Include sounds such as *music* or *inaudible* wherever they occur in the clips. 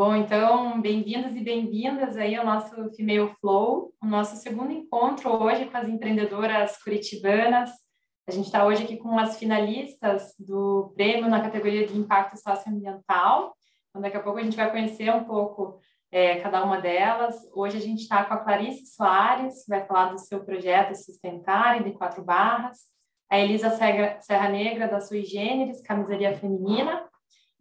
Bom, então, bem-vindos e bem-vindas aí ao nosso Female Flow, o nosso segundo encontro hoje com as empreendedoras curitibanas. A gente está hoje aqui com as finalistas do prêmio na categoria de impacto socioambiental. Então, daqui a pouco a gente vai conhecer um pouco é, cada uma delas. Hoje a gente está com a Clarice Soares, que vai falar do seu projeto Sustentar, de quatro barras. A Elisa Serra Negra, da Sui Generis, camisaria feminina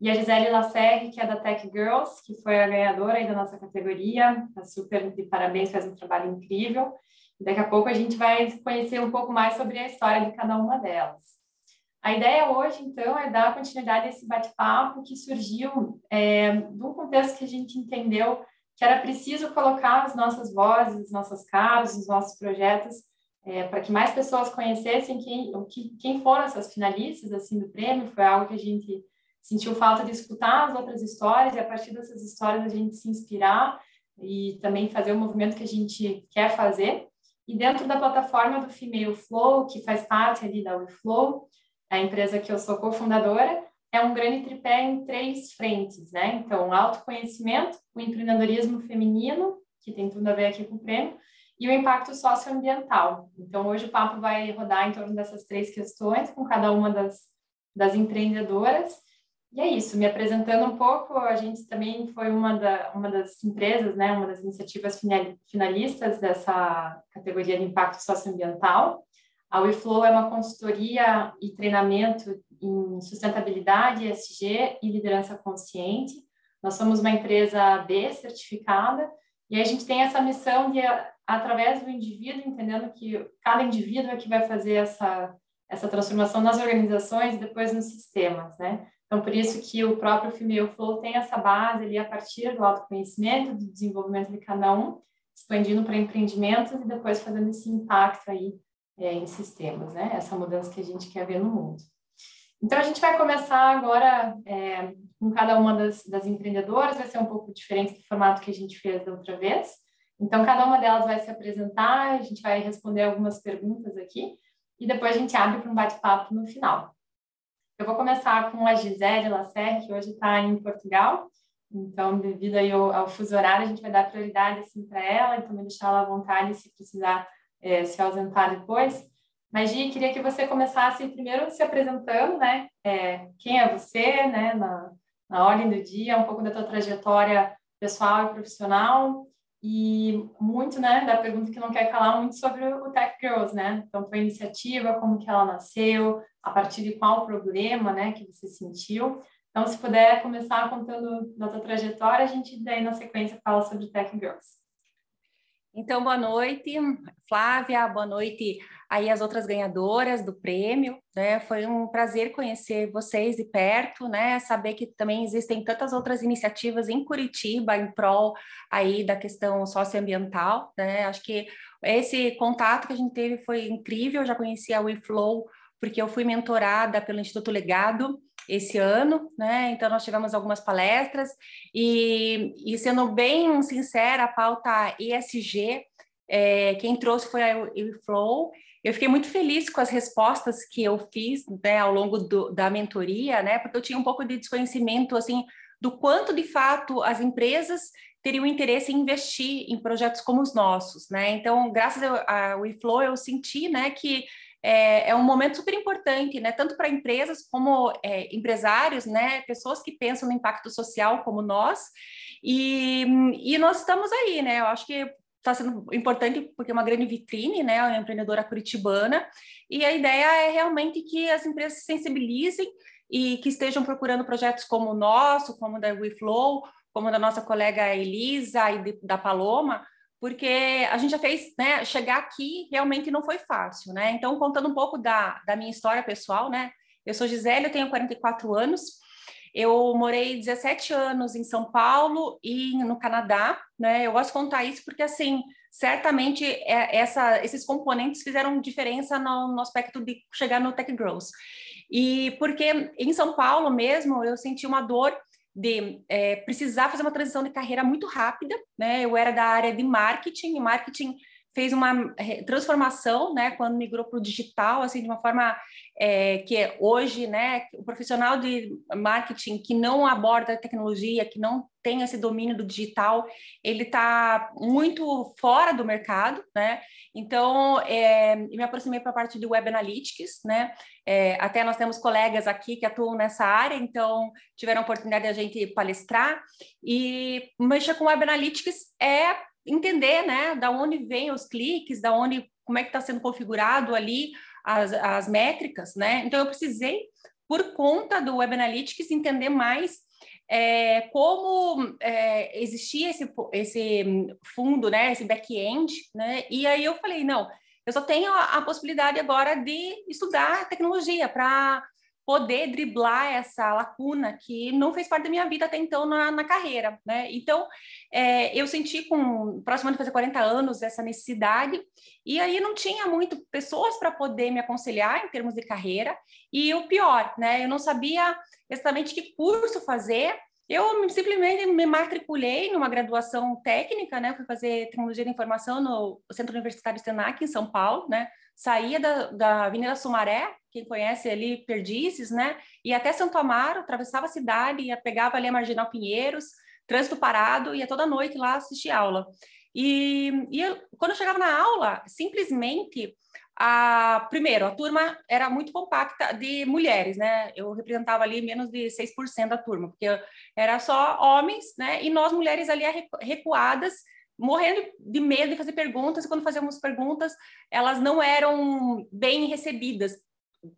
e a Gisele Lacerre, que é da Tech Girls, que foi a ganhadora aí da nossa categoria, tá super de parabéns, faz um trabalho incrível. Daqui a pouco a gente vai conhecer um pouco mais sobre a história de cada uma delas. A ideia hoje, então, é dar continuidade a esse bate-papo que surgiu é, de um contexto que a gente entendeu que era preciso colocar as nossas vozes, as nossas caras, os nossos projetos, é, para que mais pessoas conhecessem quem, quem foram essas finalistas assim do prêmio. Foi algo que a gente sentiu falta de escutar as outras histórias e a partir dessas histórias a gente se inspirar e também fazer o movimento que a gente quer fazer. E dentro da plataforma do Female Flow, que faz parte ali da WeFlow, a empresa que eu sou cofundadora, é um grande tripé em três frentes, né? Então, autoconhecimento, o empreendedorismo feminino, que tem tudo a ver aqui com o prêmio, e o impacto socioambiental. Então, hoje o papo vai rodar em torno dessas três questões, com cada uma das, das empreendedoras. E é isso, me apresentando um pouco, a gente também foi uma, da, uma das empresas, né, uma das iniciativas finalistas dessa categoria de impacto socioambiental. A WeFlow é uma consultoria e treinamento em sustentabilidade, ESG e liderança consciente. Nós somos uma empresa B certificada e a gente tem essa missão de, através do indivíduo, entendendo que cada indivíduo é que vai fazer essa, essa transformação nas organizações e depois nos sistemas, né? Então, por isso que o próprio Female Flow tem essa base ali a partir do autoconhecimento, do desenvolvimento de cada um, expandindo para empreendimentos e depois fazendo esse impacto aí é, em sistemas, né? Essa mudança que a gente quer ver no mundo. Então, a gente vai começar agora é, com cada uma das, das empreendedoras, vai ser um pouco diferente do formato que a gente fez da outra vez. Então, cada uma delas vai se apresentar, a gente vai responder algumas perguntas aqui, e depois a gente abre para um bate-papo no final. Eu vou começar com a Gisele Lacerre, que hoje está em Portugal. Então, devido aí ao, ao, fuso horário, a gente vai dar prioridade assim para ela e também deixar ela à vontade se precisar é, se ausentar depois. Mas, Gi, queria que você começasse primeiro se apresentando, né? É, quem é você, né? Na, na ordem do dia, um pouco da tua trajetória pessoal e profissional e muito, né, da pergunta que não quer calar muito sobre o Tech Girls, né? Então, tua iniciativa, como que ela nasceu, a partir de qual problema, né, que você sentiu. Então, se puder começar contando da tua trajetória, a gente daí na sequência fala sobre Tech Girls. Então, boa noite, Flávia, boa noite aí as outras ganhadoras do prêmio, né? Foi um prazer conhecer vocês de perto, né? Saber que também existem tantas outras iniciativas em Curitiba em prol aí da questão socioambiental, né? Acho que esse contato que a gente teve foi incrível, eu já conheci a WeFlow porque eu fui mentorada pelo Instituto Legado esse ano, né? Então nós tivemos algumas palestras e, e sendo bem sincera, a pauta ESG, é, quem trouxe foi a WeFlow. Eu fiquei muito feliz com as respostas que eu fiz né, ao longo do, da mentoria, né? Porque eu tinha um pouco de desconhecimento assim do quanto de fato as empresas teriam interesse em investir em projetos como os nossos, né? Então, graças ao WeFlow, eu senti, né, que é, é, um momento super importante, né? Tanto para empresas como é, empresários, né? Pessoas que pensam no impacto social como nós. E, e nós estamos aí, né? Eu acho que está sendo importante porque é uma grande vitrine, né? Uma empreendedora curitibana. E a ideia é realmente que as empresas se sensibilizem e que estejam procurando projetos como o nosso, como o da WeFlow, como da nossa colega Elisa e da Paloma, porque a gente já fez, né, chegar aqui realmente não foi fácil, né? Então, contando um pouco da, da minha história pessoal, né? Eu sou Gisele, eu tenho 44 anos, eu morei 17 anos em São Paulo e no Canadá, né? Eu gosto de contar isso porque, assim, certamente é, essa, esses componentes fizeram diferença no, no aspecto de chegar no Tech Growth. E porque em São Paulo mesmo eu senti uma dor de é, precisar fazer uma transição de carreira muito rápida, né? Eu era da área de marketing, e marketing fez uma transformação, né, quando migrou para o digital, assim, de uma forma é, que hoje, né, o profissional de marketing que não aborda tecnologia, que não tem esse domínio do digital, ele está muito fora do mercado, né? Então, é, me aproximei para a parte de Web Analytics, né? É, até nós temos colegas aqui que atuam nessa área, então tiveram a oportunidade de a gente palestrar. E mexer com Web Analytics é entender, né, da onde vêm os cliques, da onde, como é que está sendo configurado ali as, as métricas, né? Então, eu precisei, por conta do Web Analytics, entender mais é, como é, existia esse, esse fundo, né, esse back-end, né? E aí eu falei, não, eu só tenho a, a possibilidade agora de estudar tecnologia para poder driblar essa lacuna que não fez parte da minha vida até então na, na carreira, né? Então, é, eu senti com próximo de fazer 40 anos essa necessidade e aí não tinha muito pessoas para poder me aconselhar em termos de carreira e o pior, né? Eu não sabia exatamente que curso fazer. Eu simplesmente me matriculei numa graduação técnica, né? Fui fazer tecnologia de informação no Centro Universitário Senac, em São Paulo, né? Saía da, da Avenida Sumaré, quem conhece ali Perdizes, né? E até Santo Amaro, atravessava a cidade, ia, pegava ali a Marginal Pinheiros, trânsito parado, ia toda noite lá assistir aula. E, e eu, quando eu chegava na aula, simplesmente a, primeiro, a turma era muito compacta de mulheres, né? Eu representava ali menos de 6% da turma, porque era só homens, né? E nós mulheres ali recuadas, morrendo de medo de fazer perguntas, e quando fazíamos perguntas, elas não eram bem recebidas,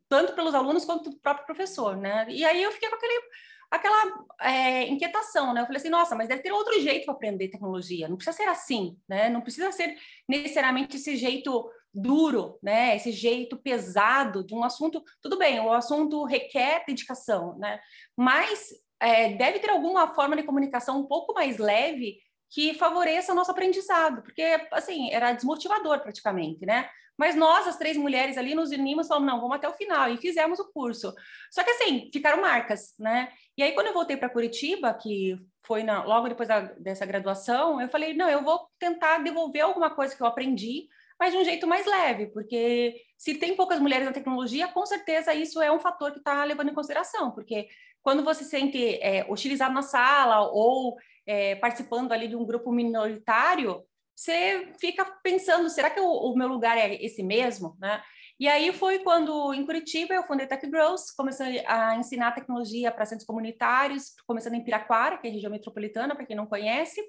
tanto pelos alunos quanto do próprio professor, né? E aí eu fiquei com aquele aquela é, inquietação, né? Eu falei assim, nossa, mas deve ter outro jeito para aprender tecnologia. Não precisa ser assim, né? Não precisa ser necessariamente esse jeito duro, né? Esse jeito pesado de um assunto. Tudo bem, o assunto requer dedicação, né? Mas é, deve ter alguma forma de comunicação um pouco mais leve que favoreça o nosso aprendizado, porque assim era desmotivador praticamente, né? Mas nós, as três mulheres ali, nos unimos falamos, não, vamos até o final, e fizemos o curso. Só que assim, ficaram marcas, né? E aí, quando eu voltei para Curitiba, que foi na, logo depois da, dessa graduação, eu falei, não, eu vou tentar devolver alguma coisa que eu aprendi, mas de um jeito mais leve, porque se tem poucas mulheres na tecnologia, com certeza isso é um fator que está levando em consideração, porque quando você se sente é, hostilizado na sala ou é, participando ali de um grupo minoritário, você fica pensando, será que o, o, meu lugar é esse mesmo, né? E aí foi quando, em Curitiba, eu fundei Tech Growth, comecei a ensinar tecnologia para centros comunitários, começando em Piraquara, que é região metropolitana, para quem não conhece,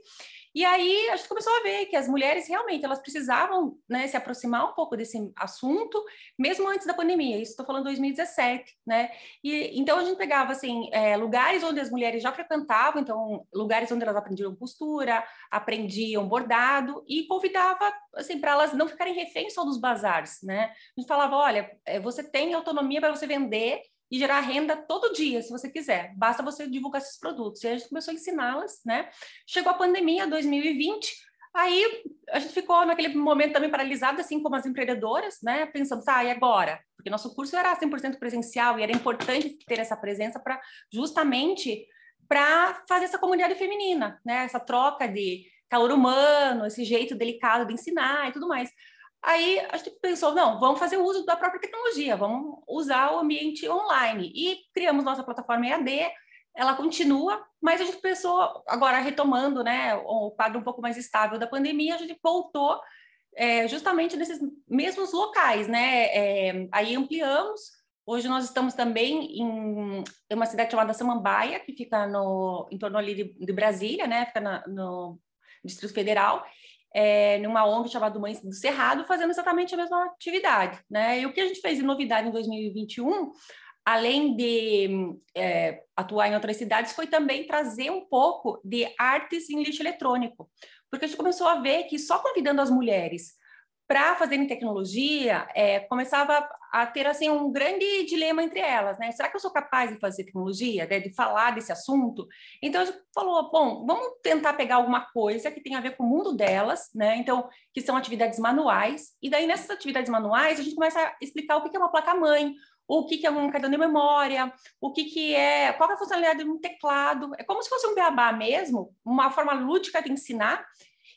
e aí a gente começou a ver que as mulheres realmente elas precisavam né, se aproximar um pouco desse assunto, mesmo antes da pandemia. Isso estou falando 2017, né? E então a gente pegava assim é, lugares onde as mulheres já frequentavam, então lugares onde elas aprendiam costura, aprendiam bordado e convidava assim para elas não ficarem reféns só dos bazares, né? A gente falava, olha, é, você tem autonomia para você vender e gerar renda todo dia, se você quiser. Basta você divulgar esses produtos. E a gente começou a ensiná-las, né? Chegou a pandemia, 2020, aí a gente ficou naquele momento também paralisado, assim como as empreendedoras, né? Pensando, tá, e agora? Porque nosso curso era 100% presencial e era importante ter essa presença para justamente para fazer essa comunidade feminina, né? Essa troca de calor humano, esse jeito delicado de ensinar e tudo mais. Aí a gente pensou, não, vamos fazer uso da própria tecnologia, vamos usar o ambiente online. E criamos nossa plataforma EAD, ela continua, mas a gente pensou, agora retomando né, o quadro um pouco mais estável da pandemia, a gente voltou é, justamente nesses mesmos locais, né? É, aí ampliamos. Hoje nós estamos também em, uma cidade chamada Samambaia, que fica no, em torno ali de, de Brasília, né? Fica na, no Distrito Federal é, numa ONG chamada Mães do Cerrado, fazendo exatamente a mesma atividade. Né? E o que a gente fez de novidade em 2021, além de é, atuar em outras cidades, foi também trazer um pouco de artes em lixo eletrônico, porque a gente começou a ver que só convidando as mulheres para fazerem tecnologia, é, começava a ter assim um grande dilema entre elas, né? Será que eu sou capaz de fazer tecnologia, né? de falar desse assunto? Então a gente falou, bom, vamos tentar pegar alguma coisa que tenha a ver com o mundo delas, né? Então que são atividades manuais e daí nessas atividades manuais a gente começa a explicar o que é uma placa-mãe, o que, é um cartão de memória, o que, que é, qual é a funcionalidade de um teclado. É como se fosse um beabá mesmo, uma forma lúdica de ensinar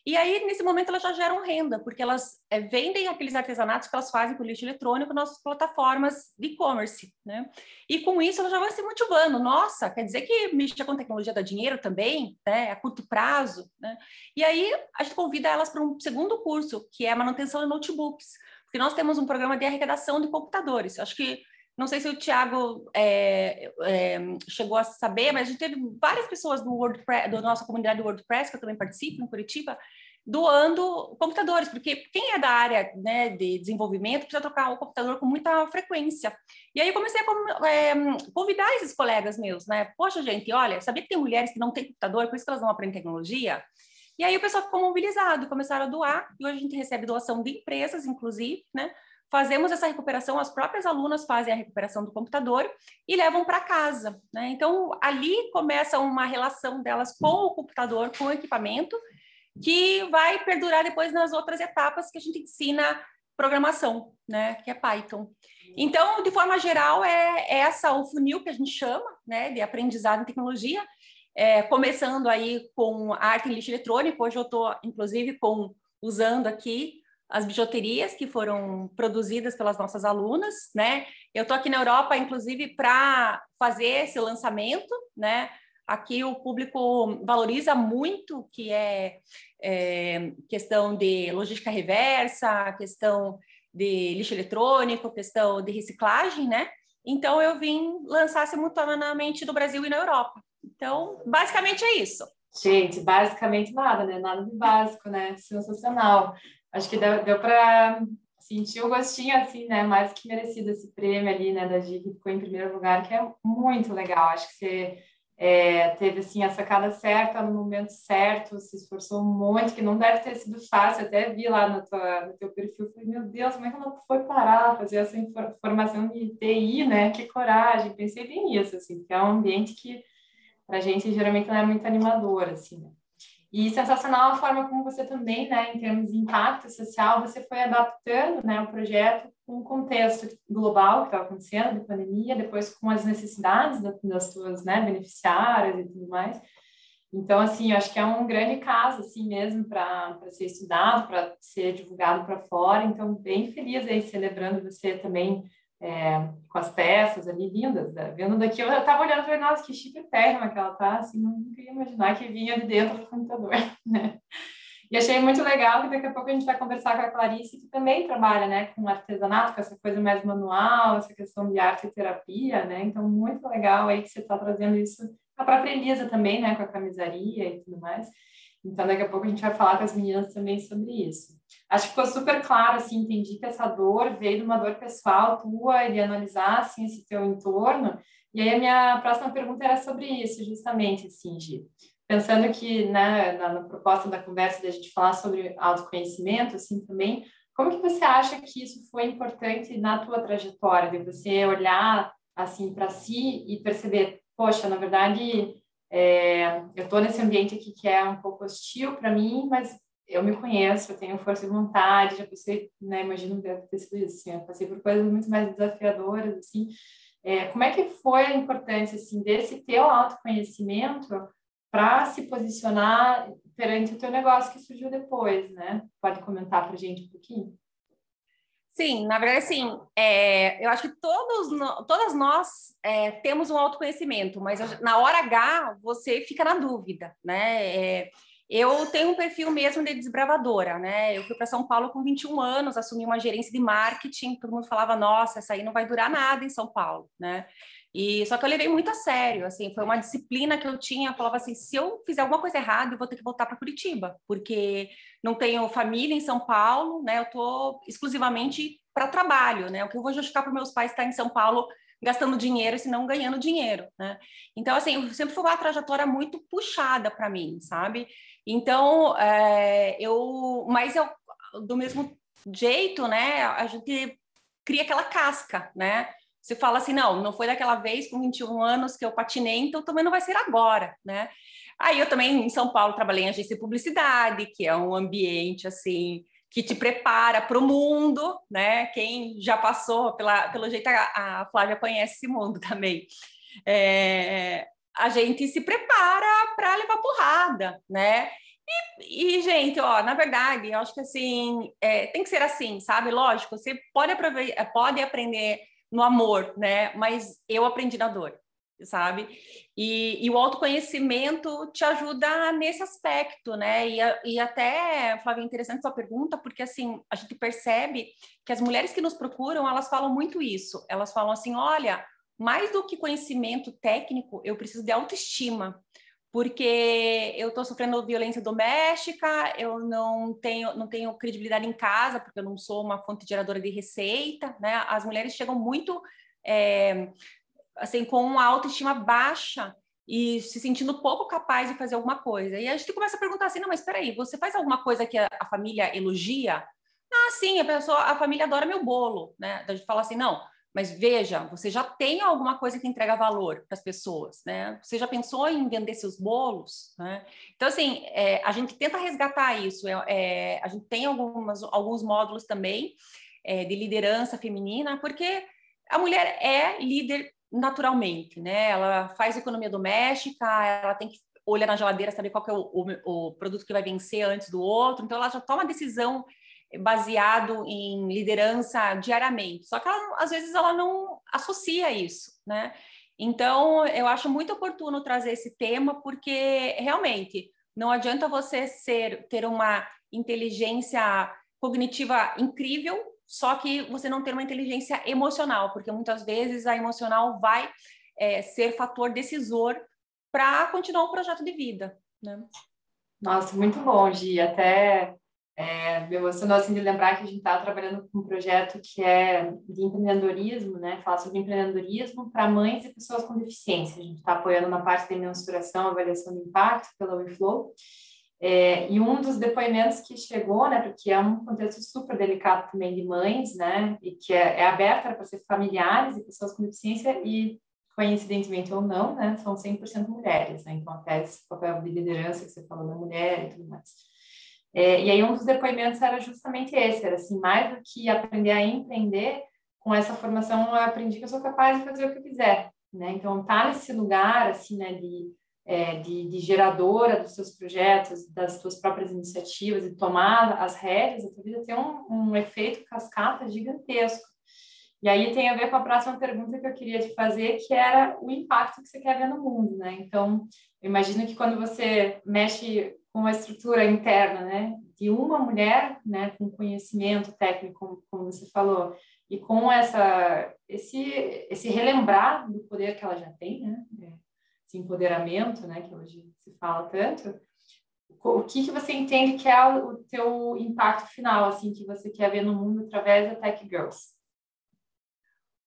E aí, nesse momento, elas já geram renda, porque elas é, vendem aqueles artesanatos que elas fazem com lixo eletrônico nas plataformas de e-commerce, né? E com isso, elas já vão se motivando. Nossa, quer dizer que mexer com tecnologia dá dinheiro também, né? A curto prazo, né? E aí, a gente convida elas para um segundo curso, que é manutenção de notebooks, porque nós temos um programa de arrecadação de computadores. Acho que não sei se o Tiago é, é, chegou a saber, mas a gente teve várias pessoas do WordPress, da nossa comunidade do WordPress, que eu também participo, em Curitiba, doando computadores, porque quem é da área né, de desenvolvimento precisa trocar o computador com muita frequência. E aí eu comecei a é, convidar esses colegas meus, né? Poxa, gente, olha, sabia que tem mulheres que não têm computador, por isso que elas não aprendem tecnologia? E aí o pessoal ficou mobilizado, começaram a doar, e hoje a gente recebe doação de empresas, inclusive, né? Fazemos essa recuperação, as próprias alunas fazem a recuperação do computador e levam para casa. Né? Então, ali começa uma relação delas com o computador, com o equipamento, que vai perdurar depois nas outras etapas que a gente ensina programação, né? que é Python. Então, de forma geral, é, essa o funil que a gente chama né, de aprendizado em tecnologia, é, começando aí com arte em lixo eletrônico. Hoje eu estou, inclusive, com usando aqui as bijuterias que foram produzidas pelas nossas alunas, né? Eu estou aqui na Europa, inclusive, para fazer esse lançamento, né? Aqui o público valoriza muito que é, é questão de logística reversa, questão de lixo eletrônico, questão de reciclagem, né? Então eu vim lançar simultaneamente no Brasil e na Europa. Então, basicamente é isso. Gente, basicamente nada, né? Nada de básico, né? Sensacional acho que deu, deu para sentir o gostinho, assim, né? Mais que merecido esse prêmio ali, né? Da Gi, que ficou em primeiro lugar, que é muito legal. Acho que você é, teve, assim, a sacada certa no momento certo, se esforçou muito, que não deve ter sido fácil. Até vi lá no, tua, no teu perfil, falei, meu Deus, como é que ela foi parar, fazer essa formação de TI, né? Que coragem. Pensei bem nisso, assim, porque é um ambiente que, para gente, geralmente não é muito animador, assim, né? E sensacional a forma como você também, né, em termos de impacto social, você foi adaptando, né, o projeto com o contexto global que estava acontecendo, de pandemia, depois com as necessidades das suas, né, beneficiárias e tudo mais. Então, assim, eu acho que é um grande caso, assim mesmo, para ser estudado, para ser divulgado para fora. Então, bem feliz aí, celebrando você também é, com as peças ali lindas, né? vendo daqui, eu estava olhando falei, nossa, que chique pérrima que ela tá, assim, não queria imaginar que vinha de dentro do computador, *laughs* né? E achei muito legal que daqui a pouco a gente vai conversar com a Clarice, que também trabalha, né, com artesanato, com essa coisa mais manual, essa questão de arte e terapia, né? Então, muito legal aí que você está trazendo isso. A própria Elisa também, né, com a camisaria e tudo mais. Então, daqui a pouco a gente vai falar com as meninas também sobre isso. Acho que ficou super claro, assim, entendi que essa dor veio de uma dor pessoal tua e analisar, assim, esse teu entorno. E aí a minha próxima pergunta era sobre isso, justamente, assim, Gi. Pensando que, né, na, na proposta da conversa da gente falar sobre autoconhecimento, assim, também, como que você acha que isso foi importante na tua trajetória, de você olhar, assim, para si e perceber, poxa, na verdade é, eu estou nesse ambiente aqui que é um pouco hostil para mim, mas eu me conheço, eu tenho força de vontade, já passei, né, imagino deve ter sido isso, assim, eu passei por coisas muito mais desafiadoras, assim. É, como é que foi a importância, assim, desse teu autoconhecimento para se posicionar perante o teu negócio que surgiu depois, né? Pode comentar para gente um pouquinho? Sim, na verdade, sim. É, eu acho que todos, todas nós é, temos um autoconhecimento, mas na hora H você fica na dúvida, né? É, eu tenho um perfil mesmo de desbravadora, né? Eu fui para São Paulo com 21 anos, assumi uma gerência de marketing, todo mundo falava, nossa, essa aí não vai durar nada em São Paulo, né? E só que eu levei muito a sério, assim, foi uma disciplina que eu tinha, eu falava assim, se eu fizer alguma coisa errada, eu vou ter que voltar para Curitiba, porque não tenho família em São Paulo, né? Eu tô exclusivamente para trabalho, né? O que eu vou justificar para meus pais estar em São Paulo gastando dinheiro, se não ganhando dinheiro, né? Então, assim, sempre foi uma trajetória muito puxada para mim, sabe? Então, é, eu, mas eu, do mesmo jeito, né? A gente cria aquela casca, né? Você fala assim, não, não foi daquela vez com 21 anos que eu patinei, então também não vai ser agora, né? Aí eu também em São Paulo trabalhei em agência de publicidade, que é um ambiente assim que te prepara para o mundo, né? Quem já passou, pela, pelo jeito a, a Flávia conhece esse mundo também. É, a gente se prepara para levar porrada, né? E, e, gente, ó, na verdade, eu acho que assim, é, tem que ser assim, sabe? Lógico, você pode, pode aprender no amor, né? Mas eu aprendi na dor, sabe? E, e o autoconhecimento te ajuda nesse aspecto, né? E, e até, Flávia, é interessante sua pergunta, porque assim, a gente percebe que as mulheres que nos procuram, elas falam muito isso. Elas falam assim, olha, mais do que conhecimento técnico, eu preciso de autoestima porque eu estou sofrendo violência doméstica, eu não tenho, não tenho credibilidade em casa, porque eu não sou uma fonte geradora de receita, né? As mulheres chegam muito, é, assim, com uma autoestima baixa e se sentindo pouco capaz de fazer alguma coisa. E a gente começa a perguntar assim, não, mas espera aí, você faz alguma coisa que a, a família elogia? Ah, sim, a pessoa, a família adora meu bolo, né? A gente fala assim, não, mas veja, você já tem alguma coisa que entrega valor para as pessoas, né? Você já pensou em vender seus bolos, né? Então, assim, é, a gente tenta resgatar isso. É, é, a gente tem algumas, alguns módulos também é, de liderança feminina, porque a mulher é líder naturalmente, né? Ela faz economia doméstica, ela tem que olhar na geladeira, saber qual é o, o, o produto que vai vencer antes do outro. Então, ela já toma decisão baseado em liderança diariamente. Só que ela, às vezes ela não associa isso, né? Então, eu acho muito oportuno trazer esse tema, porque realmente não adianta você ser ter uma inteligência cognitiva incrível, só que você não ter uma inteligência emocional, porque muitas vezes a emocional vai é, ser fator decisor para continuar o projeto de vida. Né? Nossa, muito bom, Gi. Até é, me emocionou assim de lembrar que a gente está trabalhando com um projeto que é de empreendedorismo, né? Fala sobre empreendedorismo para mães e pessoas com deficiência. A gente está apoiando na parte de mensuração, avaliação de impacto pela WeFlow. É, e um dos depoimentos que chegou, né, porque é um contexto super delicado também de mães, né, e que é, é aberto para ser familiares e pessoas com deficiência e coincidentemente ou não, né, são 100% mulheres, né, então até esse papel de liderança que você falou da mulher e tudo mais. É, e aí um dos depoimentos era justamente esse, era assim, mais do que aprender a empreender, com essa formação eu aprendi que eu sou capaz de fazer o que eu quiser, né? Então, tá nesse lugar, assim, né, de, é, de, de, geradora dos seus projetos, das suas próprias iniciativas e tomar as rédeas a tua vida tem um, um efeito cascata gigantesco. E aí tem a ver com a próxima pergunta que eu queria te fazer, que era o impacto que você quer ver no mundo, né? Então, eu imagino que quando você mexe com a estrutura interna, né, de uma mulher, né, com conhecimento técnico, como, você falou, e com essa esse esse relembrar do poder que ela já tem, né, esse empoderamento, né, que hoje se fala tanto, o que que você entende que é o, teu impacto final, assim, que você quer ver no mundo através da Tech Girls?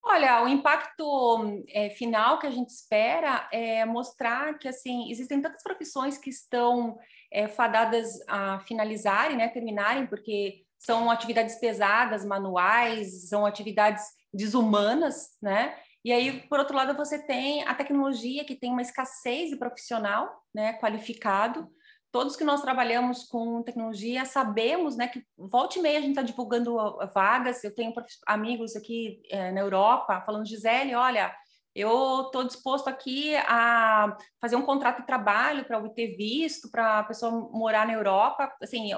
Olha, o impacto é, final que a gente espera é mostrar que assim existem tantas profissões que estão é, fadadas a finalizarem, né, terminarem, porque são atividades pesadas, manuais, são atividades desumanas, né? E aí, por outro lado, você tem a tecnologia que tem uma escassez de profissional, né, qualificado. Todos que nós trabalhamos com tecnologia sabemos, né, que volta e meia a gente está divulgando vagas. Eu tenho amigos aqui é, na Europa falando, Gisele, olha, eu estou disposto aqui a fazer um contrato de trabalho para obter visto, para a pessoa morar na Europa. Assim,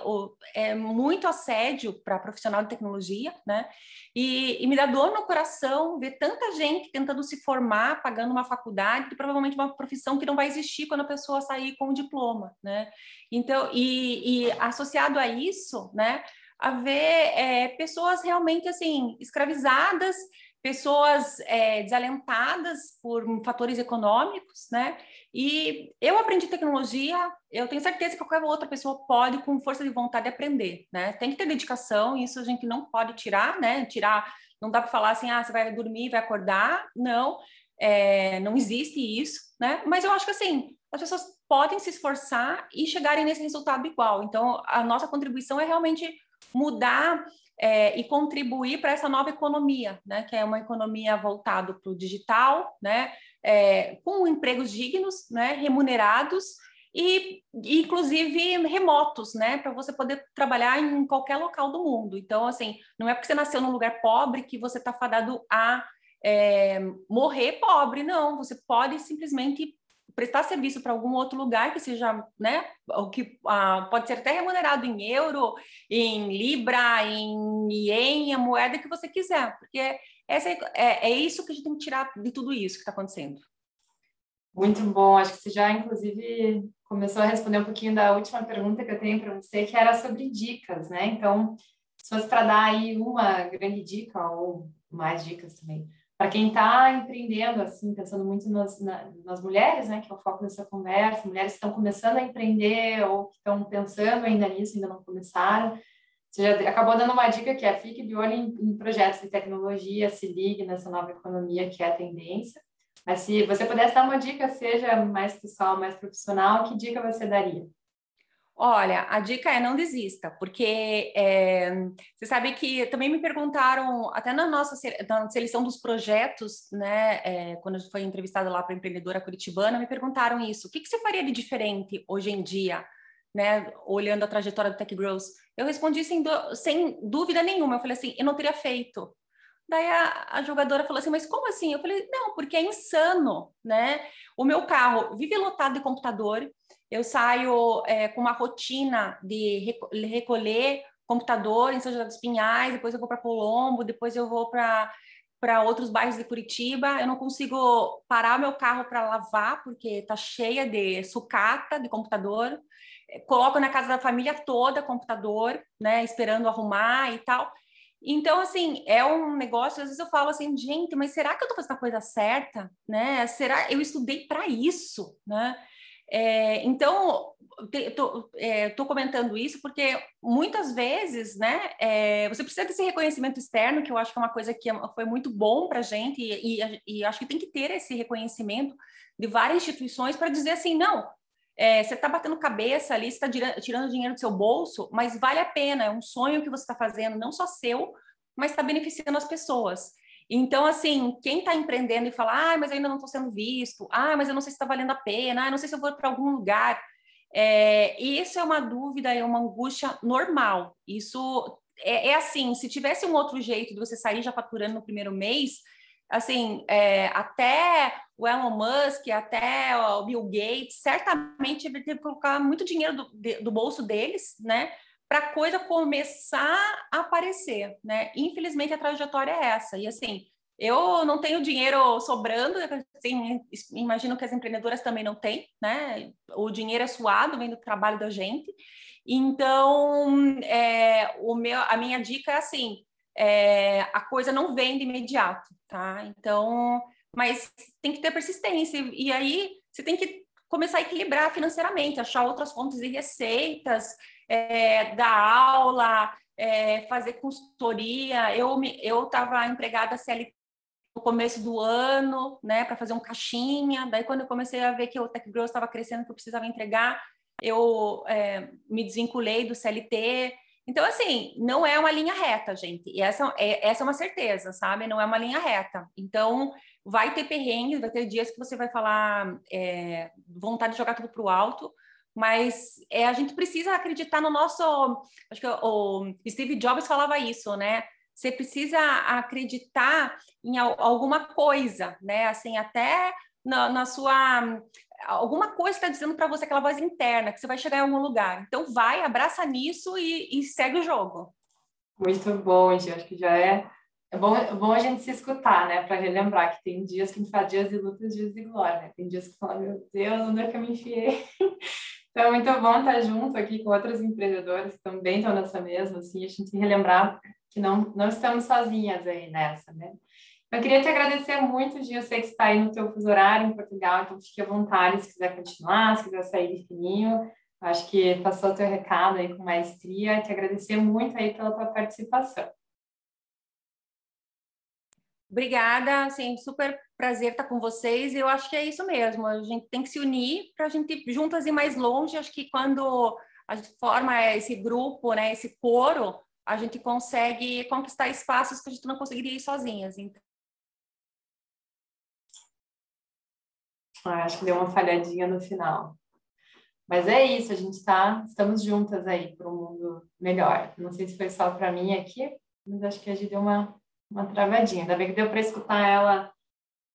é muito assédio para profissional de tecnologia, né? E, e, me dá dor no coração ver tanta gente tentando se formar, pagando uma faculdade, que provavelmente é uma profissão que não vai existir quando a pessoa sair com o diploma, né? Então, e, e associado a isso, né? A ver é, pessoas realmente assim escravizadas pessoas é, desalentadas por fatores econômicos, né? E eu aprendi tecnologia, eu tenho certeza que qualquer outra pessoa pode, com força de vontade, aprender, né? Tem que ter dedicação, isso a gente não pode tirar, né? Tirar, não dá para falar assim, ah, você vai dormir, vai acordar, não, é, não existe isso, né? Mas eu acho que assim, as pessoas podem se esforçar e chegarem nesse resultado igual. Então, a nossa contribuição é realmente mudar é, e contribuir para essa nova economia, né, que é uma economia voltada para o digital, né, é, com empregos dignos, né, remunerados e, inclusive, remotos, né, para você poder trabalhar em qualquer local do mundo. Então, assim, não é porque você nasceu num lugar pobre que você está fadado a é, morrer pobre, não. Você pode simplesmente prestar serviço para algum outro lugar que seja, né, o que pode ser até remunerado em euro, em libra, em ien, a moeda que você quiser, porque essa é, é, é isso que a gente tem que tirar de tudo isso que está acontecendo. Muito bom, acho que você já, inclusive, começou a responder um pouquinho da última pergunta que eu tenho para você, que era sobre dicas, né? Então, se fosse para dar aí uma grande dica ou mais dicas também, para quem está empreendendo, assim, pensando muito nas, na, nas mulheres, né, que é o foco dessa conversa, mulheres que estão começando a empreender ou que estão pensando ainda nisso, ainda não começaram. Você já acabou dando uma dica que é fique de olho em, em projetos de tecnologia, se ligue nessa nova economia que é a tendência. Mas se você pudesse dar uma dica, seja mais pessoal, mais profissional, que dica você daria? Olha, a dica é não desista, porque é, você sabe que também me perguntaram, até na nossa na seleção dos projetos, né, é, quando eu fui entrevistada lá para empreendedora curitibana, me perguntaram isso: o que, que você faria de diferente hoje em dia, né, olhando a trajetória do Tech Growth? Eu respondi sem, sem dúvida nenhuma, eu falei assim: eu não teria feito. Daí a, a, jogadora falou assim, mas como assim? Eu falei, não, porque é insano, né? O meu carro vive lotado de computador, eu saio é, com uma rotina de recolher computador em São José dos Pinhais, depois eu vou para Colombo, depois eu vou para para outros bairros de Curitiba, eu não consigo parar meu carro para lavar porque tá cheia de sucata de computador. Coloco na casa da família toda computador, né, esperando arrumar e tal. Então, assim, é um negócio, às vezes eu falo assim, gente, mas será que eu estou fazendo a coisa certa, né? Será eu estudei para isso, né? É, então, estou é, comentando isso porque muitas vezes, né, é, você precisa desse reconhecimento externo, que eu acho que é uma coisa que é foi muito bom para a gente, e, e, e, acho que tem que ter esse reconhecimento de várias instituições para dizer assim, não, é, você está batendo cabeça ali, você está tirando dinheiro do seu bolso, mas vale a pena, é um sonho que você está fazendo, não só seu, mas está beneficiando as pessoas. Então, assim, quem está empreendendo e fala, ah, mas eu ainda não estou sendo visto, ah, mas eu não sei se está valendo a pena, ah, não sei se eu vou para algum lugar. É, isso é uma dúvida, é uma angústia normal. Isso é, é, assim, se tivesse um outro jeito de você sair já faturando no primeiro mês, assim, é, até o Elon Musk, até o Bill Gates, certamente ele teve que colocar muito dinheiro do, do bolso deles, né? Para a coisa começar a aparecer, né? Infelizmente a trajetória é essa. E assim, eu não tenho dinheiro sobrando, assim, imagino que as empreendedoras também não têm, né? O dinheiro é suado, vem do trabalho da gente. Então, é, o meu, a minha dica é assim: é, a coisa não vem de imediato, tá? Então, mas tem que ter persistência. E aí você tem que começar a equilibrar financeiramente, achar outras fontes de receitas, é, dar aula, é, fazer consultoria. Eu estava empregada CLT no começo do ano, né, para fazer um caixinha. Daí quando eu comecei a ver que o Tech Growth estava crescendo, que eu precisava entregar, eu é, me desvinculei do CLT. Então, assim, não é uma linha reta, gente. E essa é, essa é uma certeza, sabe? Não é uma linha reta. Então, vai ter perrengues, vai ter dias que você vai falar é, vontade de jogar tudo para o alto, mas é, a gente precisa acreditar no nosso. Acho que o Steve Jobs falava isso, né? Você precisa acreditar em alguma coisa, né? Assim, até na, na sua. Alguma coisa está dizendo para você, aquela voz interna, que você vai chegar em algum lugar. Então, vai, abraça nisso e, e segue o jogo. Muito bom, gente. Acho que já é é bom, é bom a gente se escutar, né? Para relembrar que tem dias que a gente fala dias de luta e dias de glória, né? Tem dias que fala, meu Deus, onde é que eu me enfiei? *laughs* Então, é muito bom estar junto aqui com outros empreendedores que também estão nessa mesma, assim, a gente relembrar que não, não estamos sozinhas aí nessa, né? Eu queria te agradecer muito, Gil, eu sei que está aí no teu fuso horário em Portugal, então fique à vontade se quiser continuar, se quiser sair de fininho. Acho que passou o teu recado aí com maestria, e te agradecer muito aí pela tua participação. Obrigada, assim, super prazer estar com vocês. Eu acho que é isso mesmo. A gente tem que se unir para a gente juntas ir mais longe. Acho que quando a gente forma esse grupo, né, esse coro, a gente consegue conquistar espaços que a gente não conseguiria ir sozinhas. Então... Ah, acho que deu uma falhadinha no final. Mas é isso, a gente está, estamos juntas aí para um mundo melhor. Não sei se foi só para mim aqui, mas acho que a gente deu uma uma travadinha. Ainda bem que deu para escutar ela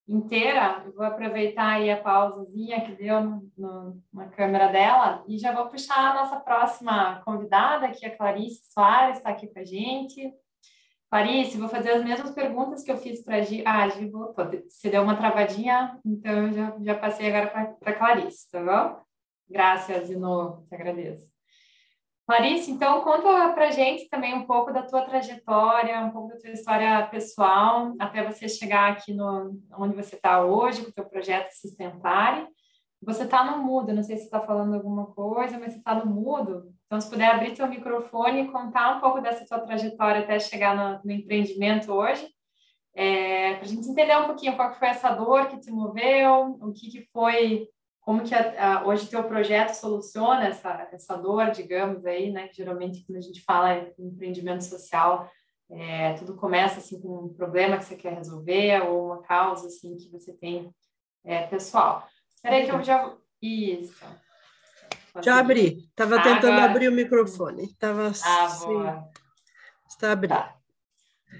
inteira, eu vou aproveitar aí a pausazinha que deu no, no, na câmera dela e já vou puxar a nossa próxima convidada, que é a Clarice Soares, está aqui com a gente. Clarice, vou fazer as mesmas perguntas que eu fiz para a Gi. Ah, Gi voltou. Você deu uma travadinha, então eu já, já passei agora para Clarice, tá bom? Graças, de novo, te agradeço. Clarice, então conta para gente também um pouco da tua trajetória, um pouco da tua história pessoal, até você chegar aqui no onde você está hoje, com o teu projeto Sustentare. Você está no mudo, não sei se está falando alguma coisa, mas você está no mudo. Então, se puder abrir teu microfone e contar um pouco dessa tua trajetória até chegar no, no empreendimento hoje, é, para a gente entender um pouquinho qual foi essa dor que te moveu, o que, que foi como que a, a, hoje teu projeto soluciona essa, essa dor, digamos aí, né? Geralmente quando a gente fala em empreendimento social, é, tudo começa assim com um problema que você quer resolver ou uma causa assim que você tem é, pessoal. Espera aí que eu já isso. Já abri. Estava tentando Agora... abrir o microfone. Estava ah, assim... boa. Está abrindo. Tá.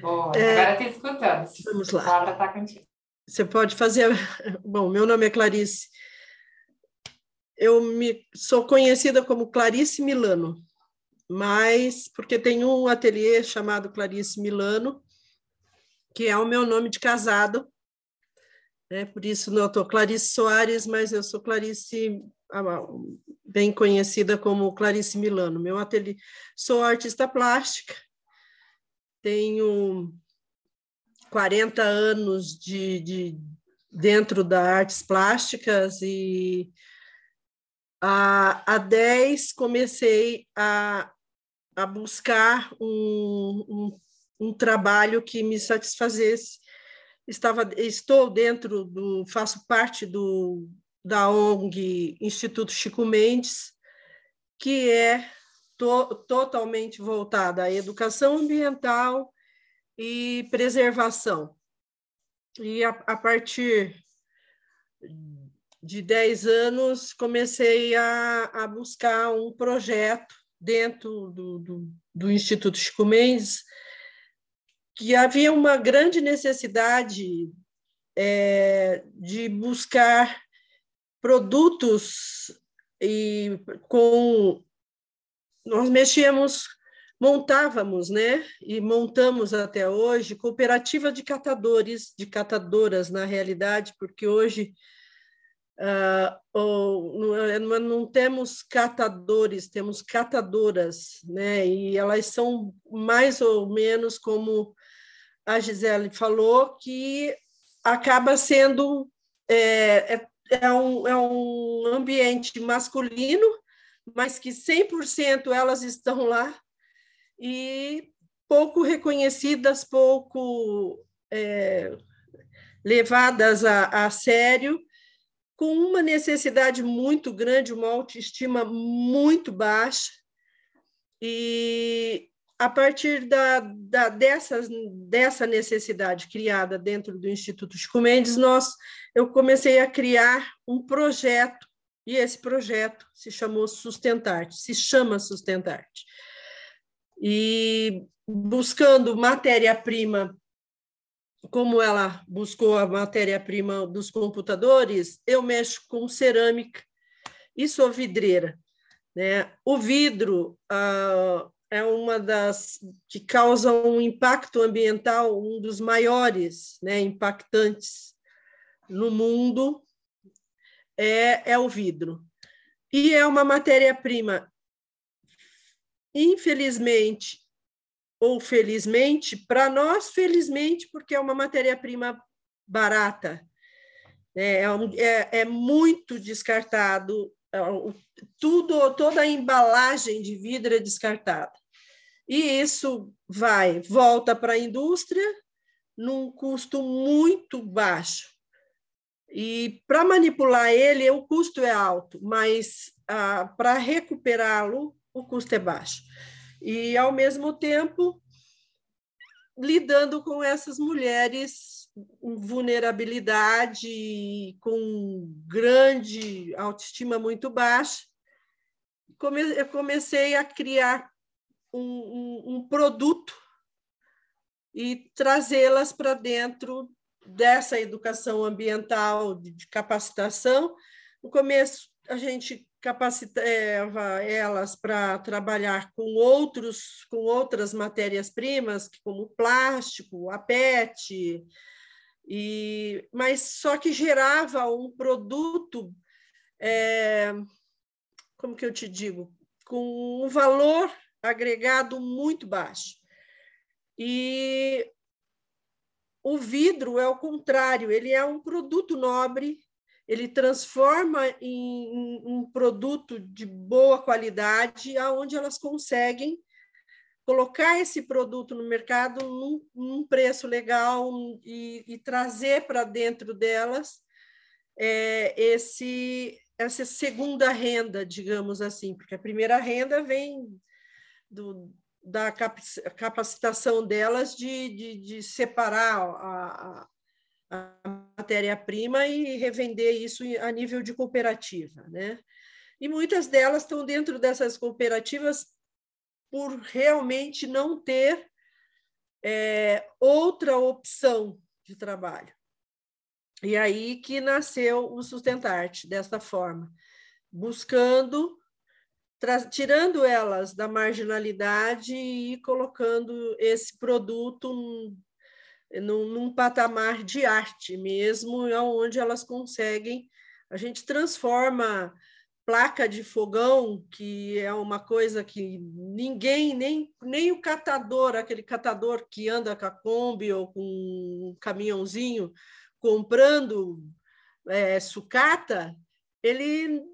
Boa. É... Agora estou escutando. Vamos lá. A palavra está contigo. Você pode fazer. *laughs* Bom, meu nome é Clarice eu me sou conhecida como Clarice Milano, mas porque tem um ateliê chamado Clarice Milano, que é o meu nome de casado, né? Por isso não estou Clarice Soares, mas eu sou Clarice bem conhecida como Clarice Milano. Meu ateliê, sou artista plástica, tenho 40 anos de, de dentro da artes plásticas e a, a 10 comecei a, a buscar um, um, um trabalho que me satisfazesse. Estava, estou dentro do, faço parte do, da ONG Instituto Chico Mendes, que é to, totalmente voltada à educação ambiental e preservação. E a, a partir de 10 anos, comecei a, a buscar um projeto dentro do, do, do Instituto Chico Mendes, que havia uma grande necessidade é, de buscar produtos e com nós mexíamos montávamos né e montamos até hoje cooperativa de catadores de catadoras na realidade porque hoje Uh, ou, não, não, temos catadores, temos catadoras, né? E elas são mais ou menos como a Gisele falou, que acaba sendo é, é, é, um, é um ambiente masculino, mas que 100% elas estão lá e pouco reconhecidas, pouco é, levadas a, a sério, com uma necessidade muito grande, uma autoestima muito baixa, e a partir da, da, dessa, dessa necessidade criada dentro do Instituto Chico Mendes, nós, eu comecei a criar um projeto, e esse projeto se chamou Sustentarte, se chama Sustentarte. E buscando matéria-prima como ela buscou a matéria-prima dos computadores, eu mexo com cerâmica e sou vidreira. Né? O vidro ah, é uma das que causa um impacto ambiental, um dos maiores né, impactantes no mundo é, é o vidro. E é uma matéria-prima, infelizmente, ou felizmente, para nós, felizmente, porque é uma matéria-prima barata. É, é, é, é muito descartado, é, tudo, toda a embalagem de vidro é descartada. E isso vai, volta para a indústria num custo muito baixo. E para manipular ele, o custo é alto, mas ah, para recuperá-lo, o custo é baixo e, ao mesmo tempo, lidando com essas mulheres com vulnerabilidade, com grande autoestima muito baixa. Eu comecei a criar um, um, um produto e trazê-las para dentro dessa educação ambiental, de, capacitação. No começo, a gente capacitava elas para trabalhar com outros com outras matérias-primas, como plástico, a PET, e, mas só que gerava um produto, é, como que eu te digo, com um valor agregado muito baixo. E o vidro é o contrário, ele é um produto nobre, ele transforma em um produto de boa qualidade, aonde elas conseguem colocar esse produto no mercado num, num preço legal e, e trazer para dentro delas é, esse essa segunda renda, digamos assim, porque a primeira renda vem do, da capacitação delas de, de, de separar a, a matéria-prima e revender isso a nível de cooperativa, né? E muitas delas estão dentro dessas cooperativas por realmente não ter é, outra opção de trabalho. E aí que nasceu o Sustentarte, desta forma, buscando tirando elas da marginalidade e colocando esse produto num, num, patamar de arte mesmo, onde elas conseguem. A gente transforma placa de fogão, que é uma coisa que ninguém, nem, nem o catador, aquele catador que anda com a Kombi ou com um caminhãozinho comprando é, sucata, ele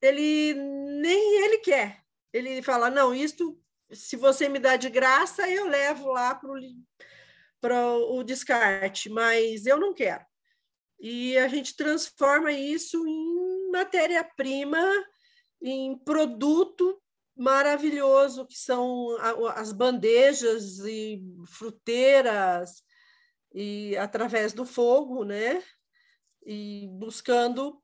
ele nem ele quer. Ele fala: não, isto, se você me dá de graça, eu levo lá para o descarte, mas eu não quero. E a gente transforma isso em matéria-prima, em produto maravilhoso, que são as bandejas e fruteiras, e através do fogo, né? E buscando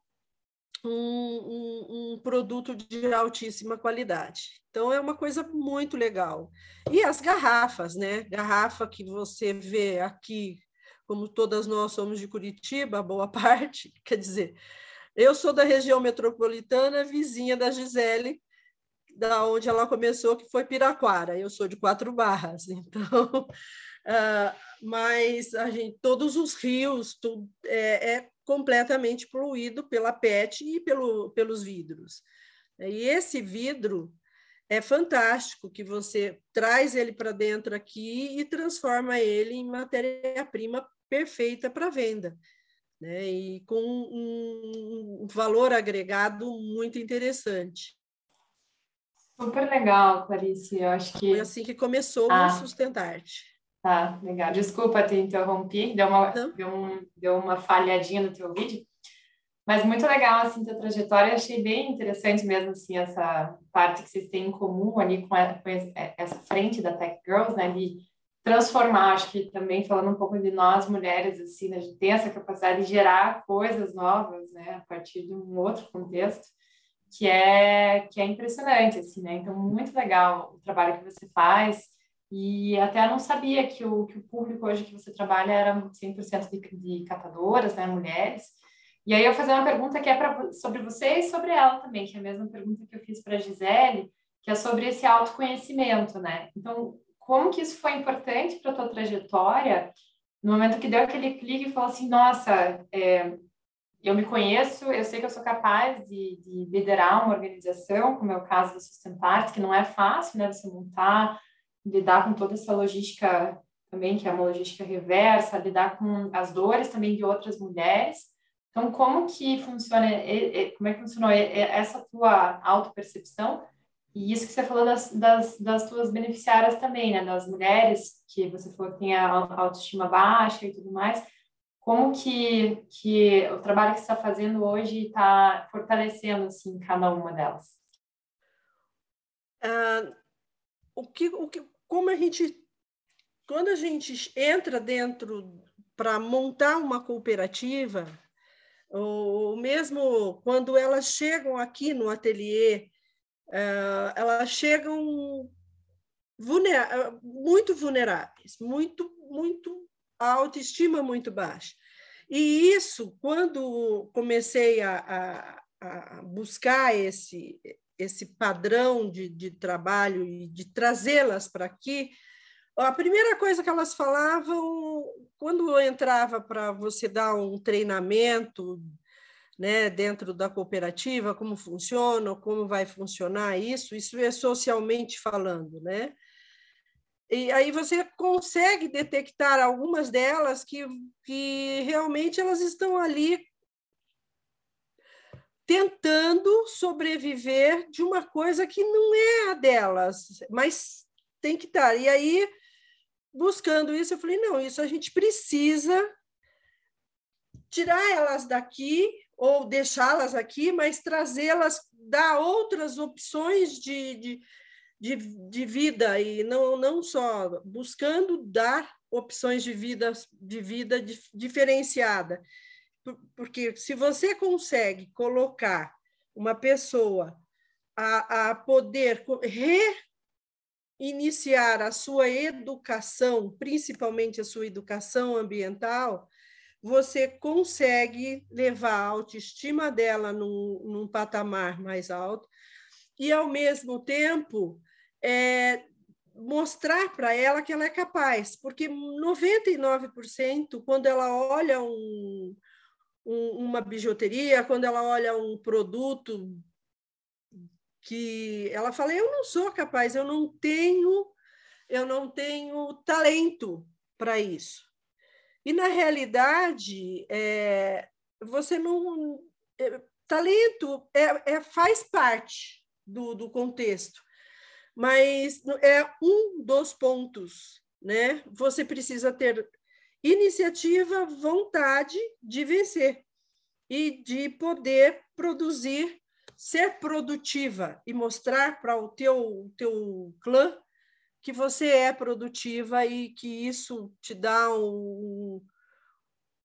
um, um, um, produto de altíssima qualidade. Então, é uma coisa muito legal. E as garrafas, né? Garrafa que você vê aqui, como todas nós somos de Curitiba, boa *laughs* parte, quer dizer, eu sou da região metropolitana, vizinha da Gisele, da onde ela começou, que foi Piraquara. Eu sou de Quatro Barras, *laughs* então... Uh, mas a gente, todos os rios tudo, é, é completamente poluído pela PET e pelo, pelos vidros. E esse vidro é fantástico, que você traz ele para dentro aqui e transforma ele em matéria-prima perfeita para venda. Né? E com um, valor agregado muito interessante. Super legal, Clarice. Eu acho que. Foi assim que começou ah. o Sustentarte. Tá, legal. Desculpa te interromper, deu uma, deu, um, deu uma falhadinha no teu vídeo, mas muito legal, assim, tua trajetória, achei bem interessante mesmo, assim, essa parte que vocês têm em comum ali com, a, com essa frente da Tech Girls, né, de transformar, acho que também falando um pouco de nós mulheres, assim, né, a gente tem essa capacidade de gerar coisas novas, né, a partir de um outro contexto, que é, que é impressionante, assim, né, então muito legal o trabalho que você faz, e até não sabia que o, que o público hoje que você trabalha era 100% de, de catadoras, né, mulheres. E aí eu vou fazer uma pergunta que é pra, sobre você e sobre ela também, que é a mesma pergunta que eu fiz para a Gisele, que é sobre esse autoconhecimento, né? Então, como que isso foi importante para a tua trajetória no momento que deu aquele clique e falou assim, nossa, é, eu me conheço, eu sei que eu sou capaz de, de liderar uma organização, como é o caso da Sustentarte, que não é fácil, né, você montar lidar com toda essa logística também, que é uma logística reversa, lidar com as dores também de outras mulheres. Então, como que funciona, como é que funcionou essa tua autopercepção? E isso que você falou das, das, das tuas beneficiárias também, né? Das mulheres que você falou que tem a autoestima baixa e tudo mais. Como que, que o trabalho que você está fazendo hoje está fortalecendo, assim, cada uma delas? Uh, o que, o que, como a gente, quando a gente entra dentro para montar uma cooperativa, ou mesmo quando elas chegam aqui no ateliê, uh, elas chegam vulnera muito vulneráveis, muito, muito a autoestima muito baixa. E isso, quando comecei a, a, a buscar esse, esse padrão de, de trabalho e de trazê-las para aqui, a primeira coisa que elas falavam, quando eu entrava para você dar um treinamento né, dentro da cooperativa, como funciona, como vai funcionar isso, isso é socialmente falando, né? E aí você consegue detectar algumas delas que, que realmente elas estão ali tentando sobreviver de uma coisa que não é a delas, mas tem que estar. E aí, buscando isso, eu falei: não, isso a gente precisa tirar elas daqui ou deixá-las aqui, mas trazê-las, dar outras opções de, de, de, de, vida e não, não só buscando dar opções de vida, de vida diferenciada porque se você consegue colocar uma pessoa a, a poder reiniciar a sua educação, principalmente a sua educação ambiental, você consegue levar a autoestima dela num, num patamar mais alto e, ao mesmo tempo, é, mostrar para ela que ela é capaz, porque 99%, quando ela olha um, um, uma bijuteria, quando ela olha um produto que ela fala, eu não sou capaz, eu não tenho, eu não tenho talento para isso. E na realidade, é, você não é, talento é, é, faz parte do, do contexto, mas é um dos pontos, né? Você precisa ter iniciativa, vontade de vencer e de poder produzir, ser produtiva e mostrar para o teu, teu clã que você é produtiva e que isso te dá um,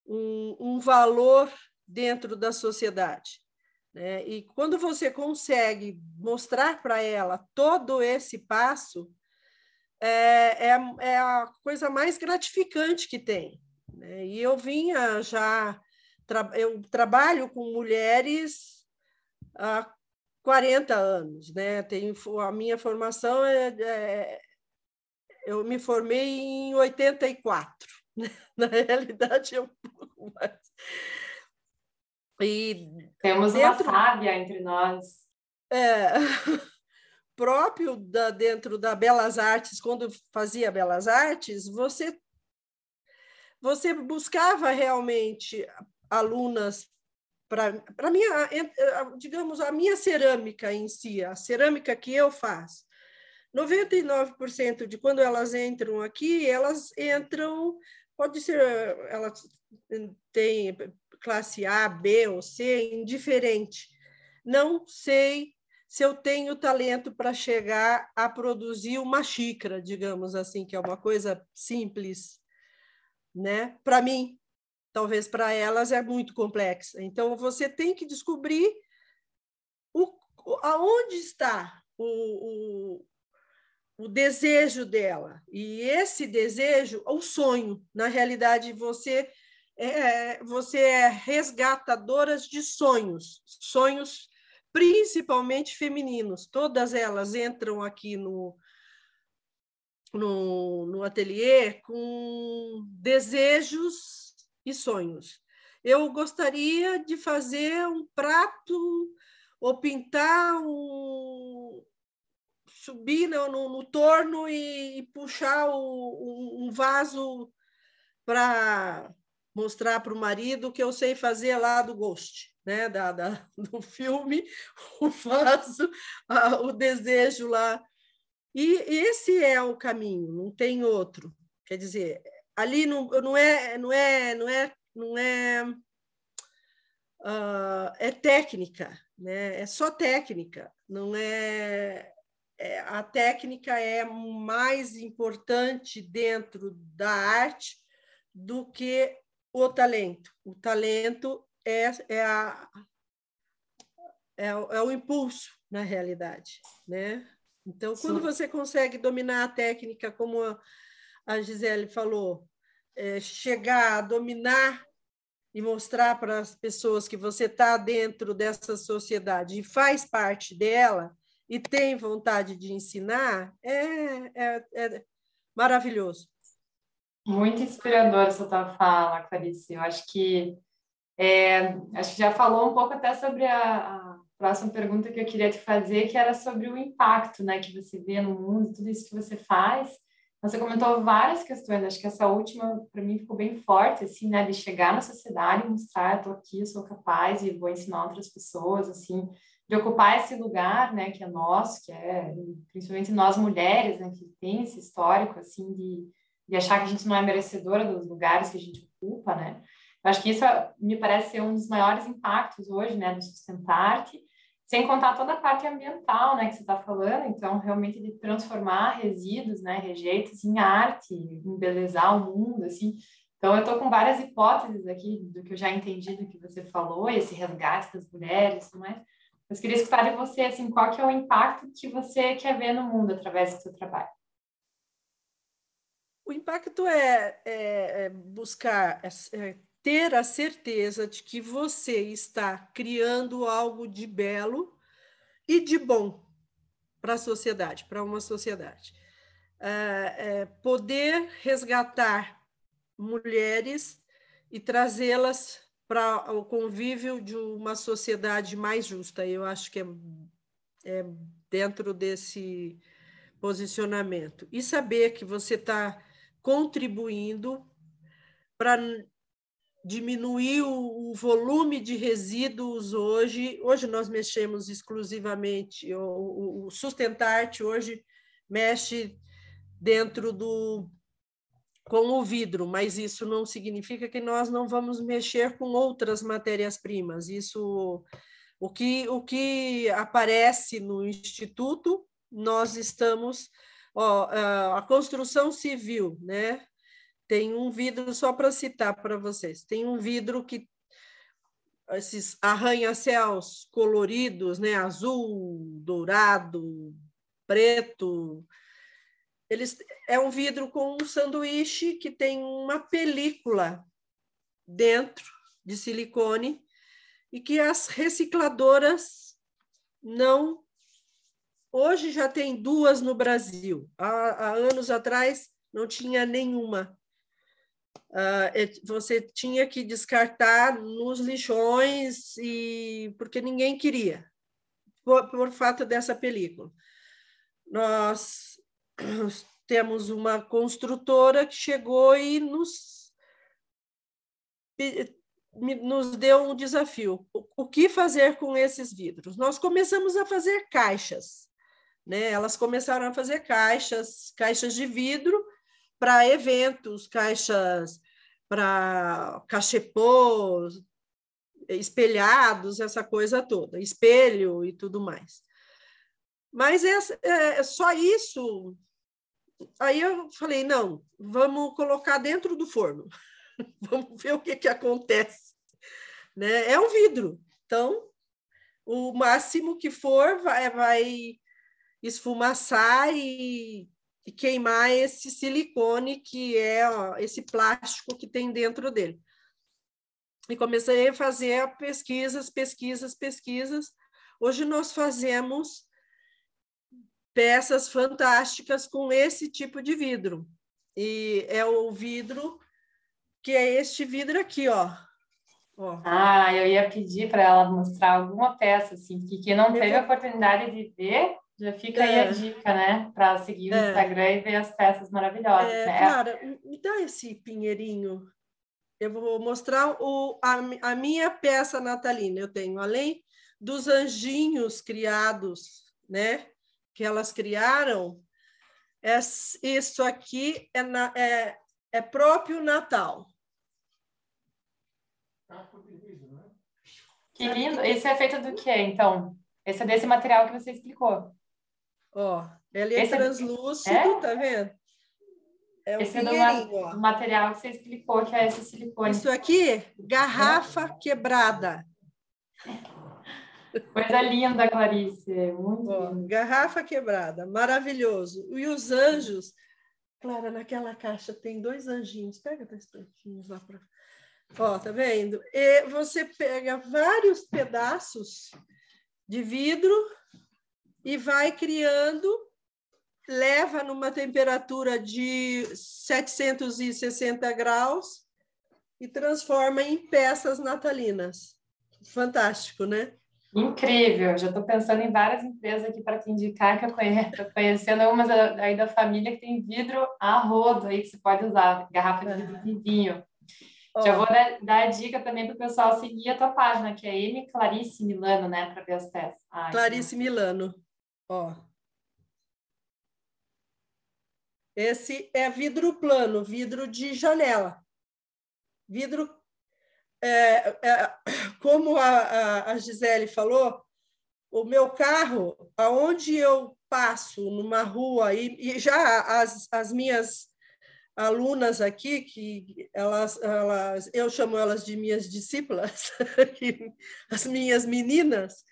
um, um valor dentro da sociedade. Né? E quando você consegue mostrar para ela todo esse passo, é, é, é a coisa mais gratificante que tem. Né? E eu vinha já, tra eu trabalho com mulheres há 40 anos, né? Tenho, a minha formação é, é eu me formei em 84, né? *laughs* na realidade é um *laughs* pouco mais. E Temos dentro... uma sábia entre nós. É, *laughs* próprio da, dentro da Belas Artes, quando fazia Belas Artes, você, você buscava realmente alunas para minha, digamos, a minha cerâmica em si, a cerâmica que eu faço. 99% de quando elas entram aqui, elas entram, pode ser, elas têm classe A, B ou C, indiferente. Não sei se eu tenho talento para chegar a produzir uma xícara, digamos assim, que é uma coisa simples, né? Para mim, talvez para elas é muito complexa. Então você tem que descobrir o, aonde está o, o, o desejo dela. E esse desejo, o sonho, na realidade, você é, você é resgatadora de sonhos, sonhos principalmente femininos. Todas elas entram aqui no, no, no ateliê com desejos e sonhos. Eu gostaria de fazer um prato ou pintar um, subir no, no, no torno e, e puxar o, um vaso para mostrar para o marido que eu sei fazer lá do Ghost né, da, da, *laughs* do filme, o vaso, a, o desejo lá. E esse é o caminho, não tem outro. Quer dizer, ali não, não é, não é, não é, não é, uh, é técnica, né? É só técnica, não é, é a técnica é mais importante dentro da arte do que o talento. O talento é, é, a, é, é o impulso, na realidade. Né? Então, quando você consegue dominar a técnica, como a, a Gisele falou, é, chegar a dominar e mostrar para as pessoas que você está dentro dessa sociedade e faz parte dela e tem vontade de ensinar, é, é, é maravilhoso. Muito inspirador essa tua fala, Clarice. Eu acho que é, acho que já falou um pouco até sobre a, a, próxima pergunta que eu queria te fazer, que era sobre o impacto, né, que você vê no mundo, tudo isso que você faz. Você comentou várias questões, acho que essa última para mim ficou bem forte, assim, né, de chegar na sociedade e mostrar, estou aqui, eu sou capaz e vou ensinar outras pessoas, assim, de ocupar esse lugar, né, que é nosso, que é principalmente nós mulheres, né, que tem esse histórico, assim, de, de achar que a gente não é merecedora dos lugares que a gente ocupa, né. Eu acho que isso me parece ser um dos maiores impactos hoje, né, do Sustentarte, sem contar toda a parte ambiental, né, que você está falando, então, realmente de transformar resíduos, né, rejeitos em arte, embelezar o mundo, assim. Então, eu estou com várias hipóteses aqui do que eu já entendi do que você falou, esse resgate das mulheres tudo mais. Mas queria escutar de você, assim, qual que é o impacto que você quer ver no mundo através do seu trabalho? O impacto é, é, é buscar é, é ter a certeza de que você está criando algo de belo e de bom para a sociedade, para uma sociedade. É, é, poder resgatar mulheres e trazê-las para o convívio de uma sociedade mais justa. Eu acho que é, é dentro desse posicionamento. E saber que você está contribuindo para diminuir o, volume de resíduos hoje. Hoje nós mexemos exclusivamente, o, o Sustentarte hoje mexe dentro do com o vidro, mas isso não significa que nós não vamos mexer com outras matérias-primas. Isso o que o que aparece no instituto, nós estamos ó, a construção civil, né? Tem um vidro, só para citar para vocês, tem um vidro que esses arranha-céus coloridos, né, azul, dourado, preto, eles é um vidro com um sanduíche que tem uma película dentro de silicone e que as recicladoras não hoje já tem duas no Brasil. Há, há anos atrás não tinha nenhuma uh, você tinha que descartar nos lixões e porque ninguém queria por, por fato dessa película. Nós *clears throat* temos uma construtora que chegou e nos nos deu um desafio. O que fazer com esses vidros? Nós começamos a fazer caixas, né? Elas começaram a fazer caixas, caixas de vidro para eventos, caixas para cachepôs, espelhados, essa coisa toda, espelho e tudo mais. Mas é, é, só isso. Aí eu falei, não, vamos colocar dentro do forno, *laughs* vamos ver o que, que acontece. Né? É um vidro, então o máximo que for vai, vai esfumaçar e e queimar esse silicone, que é ó, esse plástico que tem dentro dele. E comecei a fazer pesquisas, pesquisas, pesquisas. Hoje nós fazemos peças fantásticas com esse tipo de vidro. E é o vidro que é este vidro aqui, ó. ó. Ah, eu ia pedir para ela mostrar alguma peça, assim, que quem não teve a oportunidade de ver, já fica é. aí a é. dica, né? Para seguir o é. Instagram e ver as peças maravilhosas. É, né? Clara, me dá esse pinheirinho. Eu vou mostrar o, a, a minha peça natalina. Eu tenho, além dos anjinhos criados, né? Que elas criaram, é, isso aqui é, na, é, é próprio Natal. Que lindo! Esse é feito do quê, então? Esse é desse material que você explicou. Ó, ele é Esse translúcido, é? tá vendo? É um esse é do material que você explicou, que é esse silicone. Isso aqui, garrafa é. quebrada. *laughs* Coisa linda, Clarice. Muito Ó, Garrafa quebrada, maravilhoso. E os anjos, Clara, naquela caixa tem dois anjinhos. Pega dois anjinhos lá para. Ó, tá vendo? E você pega vários pedaços de vidro e vai criando, leva numa temperatura de 760 graus e transforma em peças natalinas. Fantástico, né? Incrível, já estou pensando em várias empresas aqui para te indicar que eu conheço, conhecendo umas aí da família que tem vidro a rodo aí que você pode usar, garrafa de vidro de vinho. Oh. Já vou dar, dar, a dica também para o pessoal seguir a tua página, que é M Clarice Milano, né, para ver as peças. Ah, Clarice então. Milano, ó. Esse é vidro plano, vidro de janela. Vidro é, é, *coughs* como a, a, Gisele falou, o meu carro, aonde eu passo numa rua, e, e já as, as minhas alunas aqui, que elas, elas, eu chamo elas de minhas discípulas, *laughs* as minhas meninas,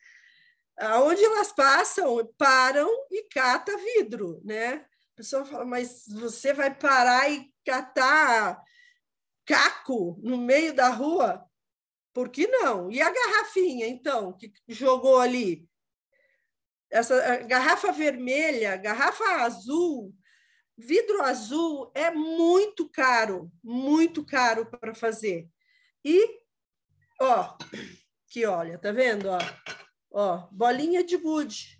aonde elas passam, param e cata vidro, né? A pessoa fala, mas você vai parar e catar caco no meio da rua? Por que não? E a garrafinha, então, que jogou ali? Essa garrafa vermelha, garrafa azul, vidro azul é muito caro, muito caro para fazer. E, ó, que olha, tá vendo? Ó, ó, bolinha de gude.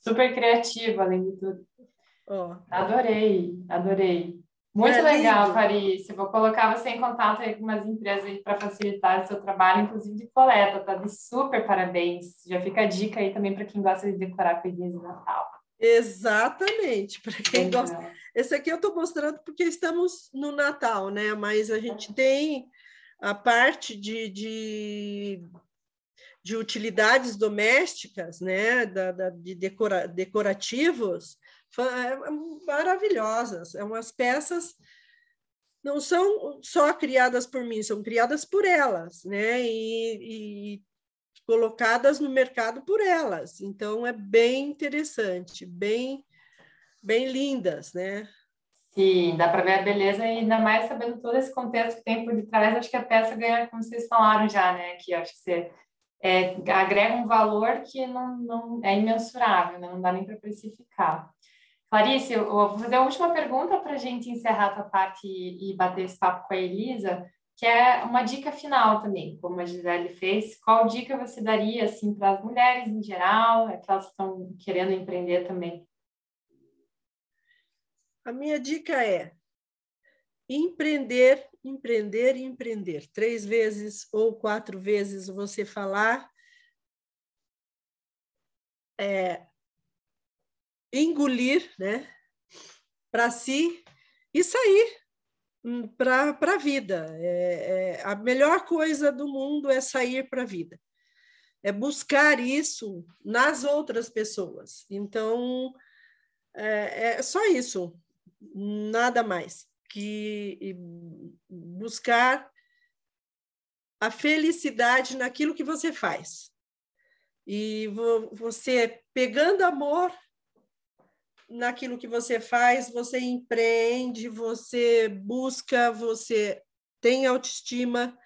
Super criativa, além de tudo. Ó. Adorei, adorei. Muito é legal, Clarice. Vou colocar você em contato aí com umas empresas para facilitar o seu trabalho, inclusive de coleta, tá? De super parabéns. Já fica a dica aí também para quem gosta de decorar coisinhas de Natal. Exatamente, para quem Legal. gosta. Esse aqui eu estou mostrando porque estamos no Natal, né? Mas a gente tem a parte de, de, de utilidades domésticas, né? Da, da, de decora, decorativos é, maravilhosas. É umas peças não são só criadas por mim, são criadas por elas, né? E, e, colocadas no mercado por elas. Então é bem interessante, bem bem lindas, né? Sim, dá para ver a beleza ainda mais sabendo todo esse contexto que tem por detrás, acho que a peça ganha, como vocês falaram já, né? Que acho que você é, agrega um valor que não, não é imensurável, né? não dá nem para precificar. Clarice, eu vou fazer a última pergunta para a gente encerrar a tua parte e, e, bater esse papo com a Elisa, que é uma dica final também, como a Gisele fez. Qual dica você daria assim, para as mulheres em geral, aquelas que estão querendo empreender também? A minha dica é empreender, empreender e empreender. Três vezes ou quatro vezes você falar é, engolir né, para si e sair hum, para a vida. É, é, a melhor coisa do mundo é sair para a vida, é buscar isso nas outras pessoas. Então, é, é só isso, nada mais que buscar a felicidade naquilo que você faz. E você pegando amor naquilo que você faz, você empreende, você busca, você tem autoestima,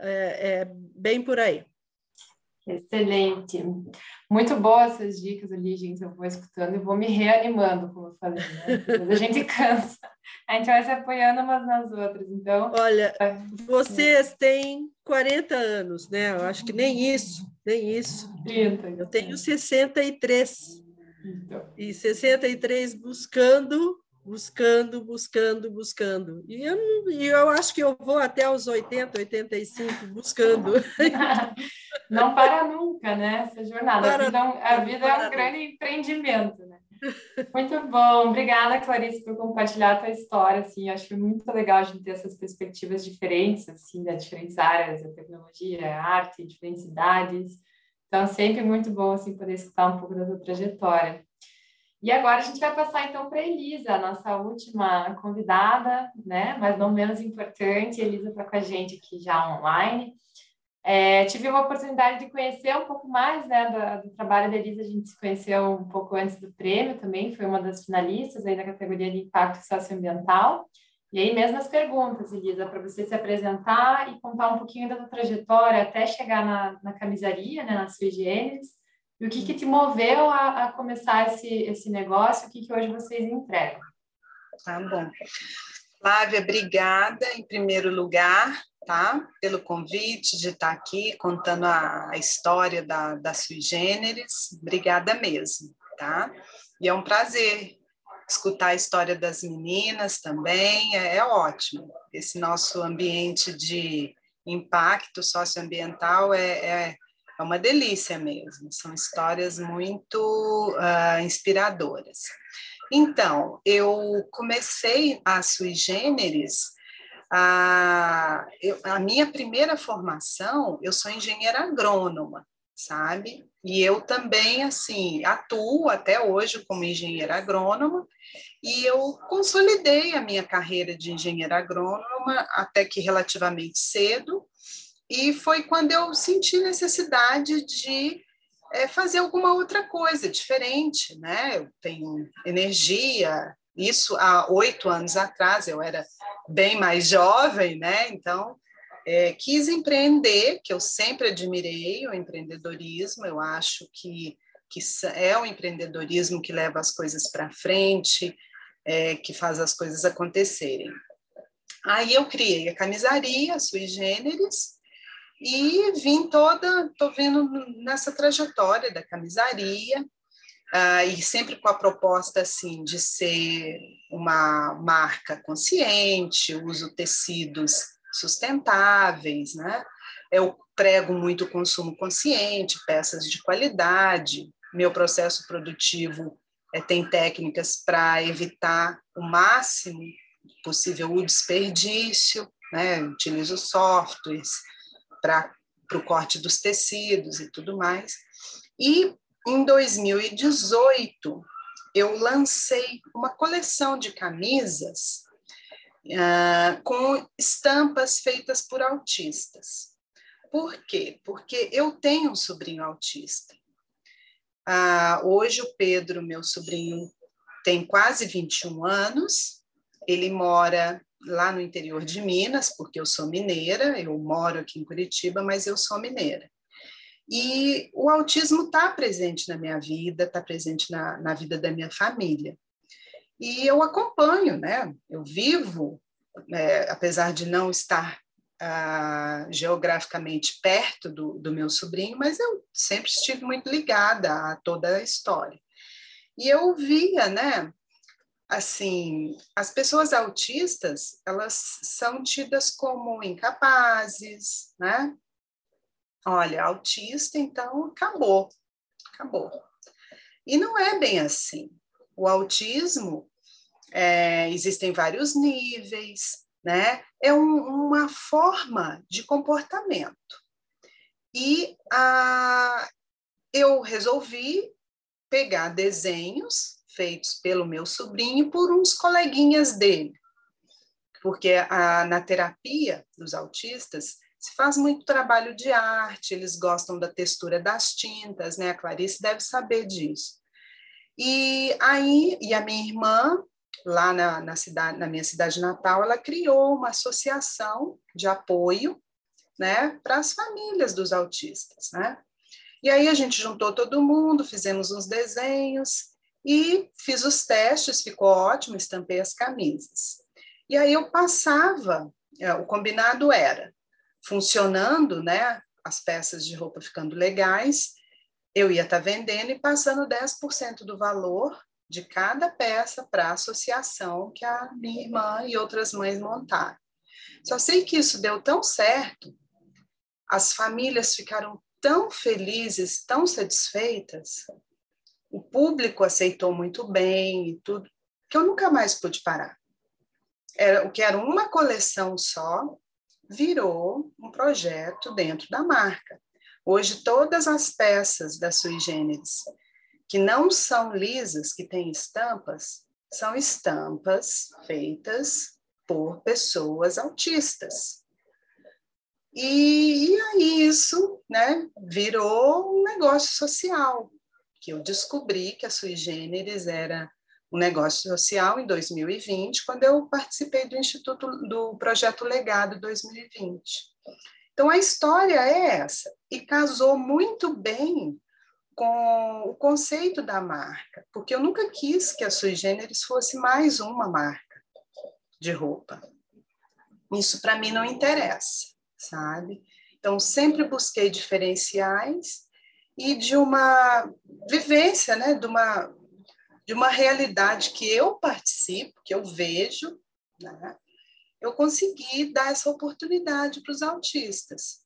é, é bem por aí. Excelente. Muito boas essas dicas ali, gente. Eu vou escutando e vou me reanimando, como eu falei, né? a gente *laughs* cansa. A gente vai se apoiando umas nas outras. Então. Olha, vocês têm 40 anos, né? Eu acho que nem isso, nem isso. 30. Eu tenho 63. Então. E 63 buscando, buscando, buscando, buscando. E eu, e eu acho que eu vou até os 80, 85 buscando. *laughs* Não para nunca, né? Essa jornada. Para, a vida, é a vida é um grande empreendimento, né? Muito bom, obrigada Clarice por compartilhar a tua história, assim, acho muito legal a gente ter essas perspectivas diferentes, assim, das diferentes áreas, a tecnologia, a arte, diferentes idades, então, sempre muito bom assim, poder escutar um pouco da sua trajetória. E agora a gente vai passar então para Elisa, nossa última convidada, né? mas não menos importante. Elisa está com a gente aqui já online. É, tive uma oportunidade de conhecer um pouco mais né, do, do, trabalho da Elisa, a gente se conheceu um pouco antes do prêmio também, foi uma das finalistas aí da categoria de impacto socioambiental. E aí, mesmas perguntas, Elisa, para você se apresentar e contar um pouquinho da sua trajetória até chegar na, na camisaria, né, na sua e o que, que te moveu a, a, começar esse, esse negócio, o que, que hoje vocês entregam. Tá bom. Flávia, obrigada em primeiro lugar, tá? Pelo convite de estar aqui contando a, a história da, da Sui Generis. Obrigada mesmo, tá? E é um prazer escutar a história das meninas também, é, é ótimo. Esse nosso ambiente de impacto socioambiental é, é, é uma delícia mesmo, são histórias muito uh, inspiradoras. Então, eu comecei a Sui Generis, a, eu, a minha primeira formação, eu sou engenheira agrônoma, sabe? E eu também, assim, atuo até hoje como engenheira agrônoma, e eu consolidei a minha carreira de engenheira agrônoma até que relativamente cedo, e foi quando eu senti necessidade de é, fazer alguma outra coisa diferente, né? Eu tenho energia, isso há oito anos atrás, eu era bem mais jovem, né? Então, é, quis empreender, que eu sempre admirei o empreendedorismo, eu acho que, que é o empreendedorismo que leva as coisas para frente, é, que faz as coisas acontecerem. Aí eu criei a camisaria, a Sui Generis, e vim toda, estou vindo nessa trajetória da camisaria, uh, e sempre com a proposta assim de ser uma marca consciente, uso tecidos sustentáveis, né? Eu prego muito consumo consciente, peças de qualidade. Meu processo produtivo é, tem técnicas para evitar o máximo possível o desperdício, né? Utilizo softwares para o corte dos tecidos e tudo mais. E em 2018 eu lancei uma coleção de camisas uh, com estampas feitas por autistas. Por quê? Porque eu tenho um sobrinho autista. Uh, hoje o Pedro, meu sobrinho, tem quase 21 anos, ele mora lá no interior de Minas, porque eu sou mineira, eu moro aqui em Curitiba, mas eu sou mineira. E o autismo está presente na minha vida, está presente na, na vida da minha família. E eu acompanho, né? Eu vivo, é, apesar de não estar ah, geograficamente perto do, do meu sobrinho, mas eu sempre estive muito ligada a toda a história. E eu via, né? Assim, as pessoas autistas, elas são tidas como incapazes, né? Olha, autista, então acabou, acabou. E não é bem assim o autismo, é, existem vários níveis, né? É um, uma forma de comportamento. E a, eu resolvi pegar desenhos feitos pelo meu sobrinho por uns coleguinhas dele, porque a, na terapia dos autistas se faz muito trabalho de arte, eles gostam da textura das tintas, né? A Clarice deve saber disso. E aí, e a minha irmã, lá na, na, cidade, na minha cidade natal, ela criou uma associação de apoio, né, para as famílias dos autistas, né? E aí a gente juntou todo mundo, fizemos uns desenhos e fiz os testes, ficou ótimo, estampei as camisas. E aí eu passava, é, o combinado era funcionando, né, as peças de roupa ficando legais, eu ia estar tá vendendo e passando 10% do valor de cada peça para a associação que a minha irmã e outras mães montaram. Só sei que isso deu tão certo, as famílias ficaram tão felizes, tão satisfeitas, o público aceitou muito bem e tudo, que eu nunca mais pude parar. Era, o que era uma coleção só virou um projeto dentro da marca. Hoje, todas as peças da Sui Generis que não são lisas, que têm estampas, são estampas feitas por pessoas autistas. E, e aí isso né, virou um negócio social, que eu descobri que a Sui Generis era um negócio social em 2020, quando eu participei do Instituto do Projeto Legado 2020. Então a história é essa e casou muito bem com o conceito da marca, porque eu nunca quis que a Sui Generis fosse mais uma marca de roupa. Isso para mim não interessa, sabe? Então sempre busquei diferenciais e de uma vivência, né, de uma de uma realidade que eu participo, que eu vejo, né, eu consegui dar essa oportunidade para os autistas.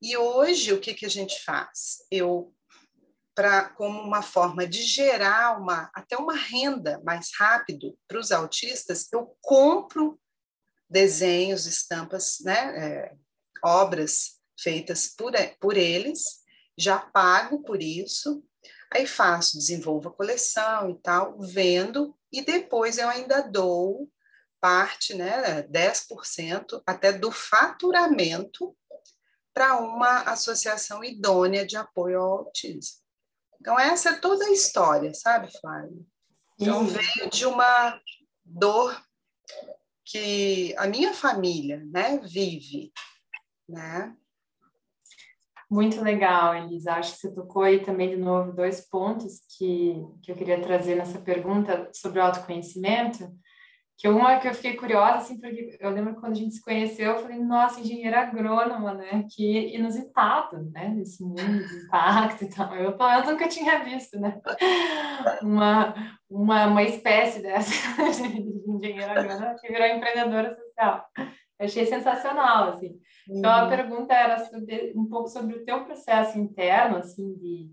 E hoje, o que, que a gente faz? Eu, pra, como uma forma de gerar uma, até uma renda mais rápido para os autistas, eu compro desenhos, estampas, né, é, obras feitas por, por eles, já pago por isso, Aí faço, desenvolvo a coleção e tal, vendo, e depois eu ainda dou parte, né, 10% até do faturamento para uma associação idônea de apoio ao autismo. Então, essa é toda a história, sabe, Flávia? Então, veio de uma dor que a minha família né, vive, né? Muito legal, Elisa. Acho que você tocou aí também de novo dois pontos que, que eu queria trazer nessa pergunta sobre o autoconhecimento. Que uma que eu fiquei curiosa, assim, porque eu lembro quando a gente se conheceu, eu falei, nossa, engenheira agrônoma, né? Que inusitado, né? Nesse mundo de impacto e tal. Eu, eu nunca tinha visto, né? Uma, uma, uma espécie dessa *laughs* de engenheira agrônoma que virou empreendedora social. Eu achei sensacional, assim. Então, a uhum. pergunta era sobre, um pouco sobre o teu processo interno, assim, de...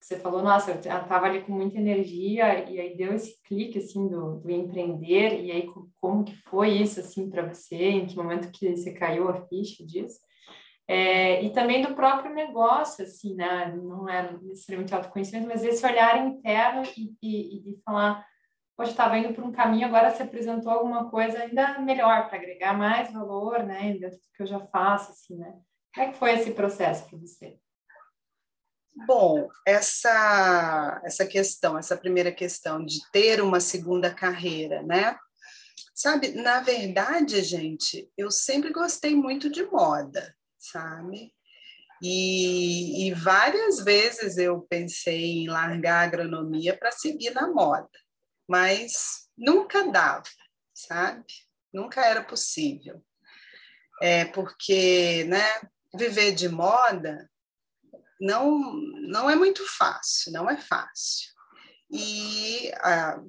Você falou, nossa, eu estava ali com muita energia e aí deu esse clique, assim, do, do empreender e aí como que foi isso, assim, para você? Em que momento que você caiu a ficha disso? É, e também do próprio negócio, assim, né? Não é necessariamente autoconhecimento, mas esse olhar interno e, e, e de falar poxa, estava indo por um caminho, agora se apresentou alguma coisa ainda melhor para agregar mais valor, né, dentro do que eu já faço, assim, né? Como é que foi esse processo para você? Bom, essa essa questão, essa primeira questão de ter uma segunda carreira, né? Sabe, na verdade, gente, eu sempre gostei muito de moda, sabe? E, e várias vezes eu pensei em largar a agronomia para seguir na moda mas nunca dava, sabe? Nunca era possível. É porque, né, viver de moda não não é muito fácil, não é fácil. E a,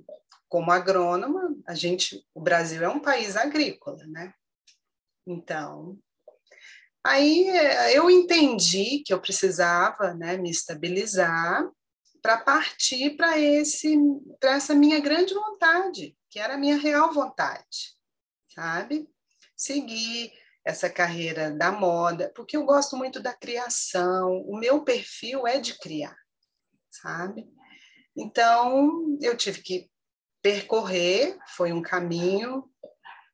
como agrônoma, a gente, o Brasil é um país agrícola, né? Então, aí eu entendi que eu precisava, né, me estabilizar para partir para esse para essa minha grande vontade, que era a minha real vontade, sabe? Seguir essa carreira da moda, porque eu gosto muito da criação, o meu perfil é de criar, sabe? Então, eu tive que percorrer, foi um caminho,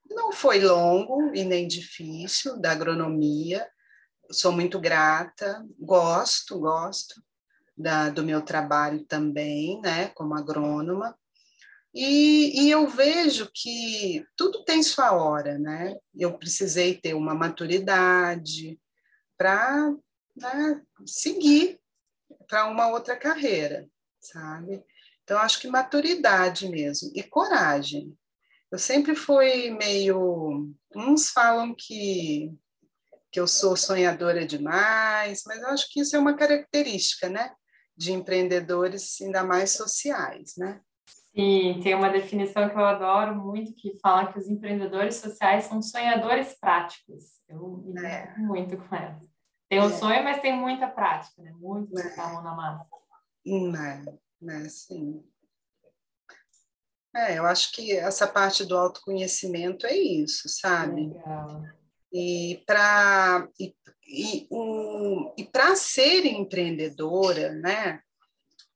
não foi longo e nem difícil da agronomia, sou muito grata, gosto, gosto, da, do meu trabalho também, né, como agrônoma, e, e, eu vejo que tudo tem sua hora, né? Eu precisei ter uma maturidade para né, seguir para uma outra carreira, sabe? Então, acho que maturidade mesmo e coragem. Eu sempre fui meio. Uns falam que, que eu sou sonhadora demais, mas eu acho que isso é uma característica, né? De empreendedores, ainda mais sociais, né? Sim, tem uma definição que eu adoro muito que fala que os empreendedores sociais são sonhadores práticos. Eu me é. muito com essa. Tem um é. sonho, mas tem muita prática, né? Muito é. a mão na massa. Né, né, sim. É, eu acho que essa parte do autoconhecimento é isso, sabe? Legal. E para e, e, um, e para ser empreendedora, né,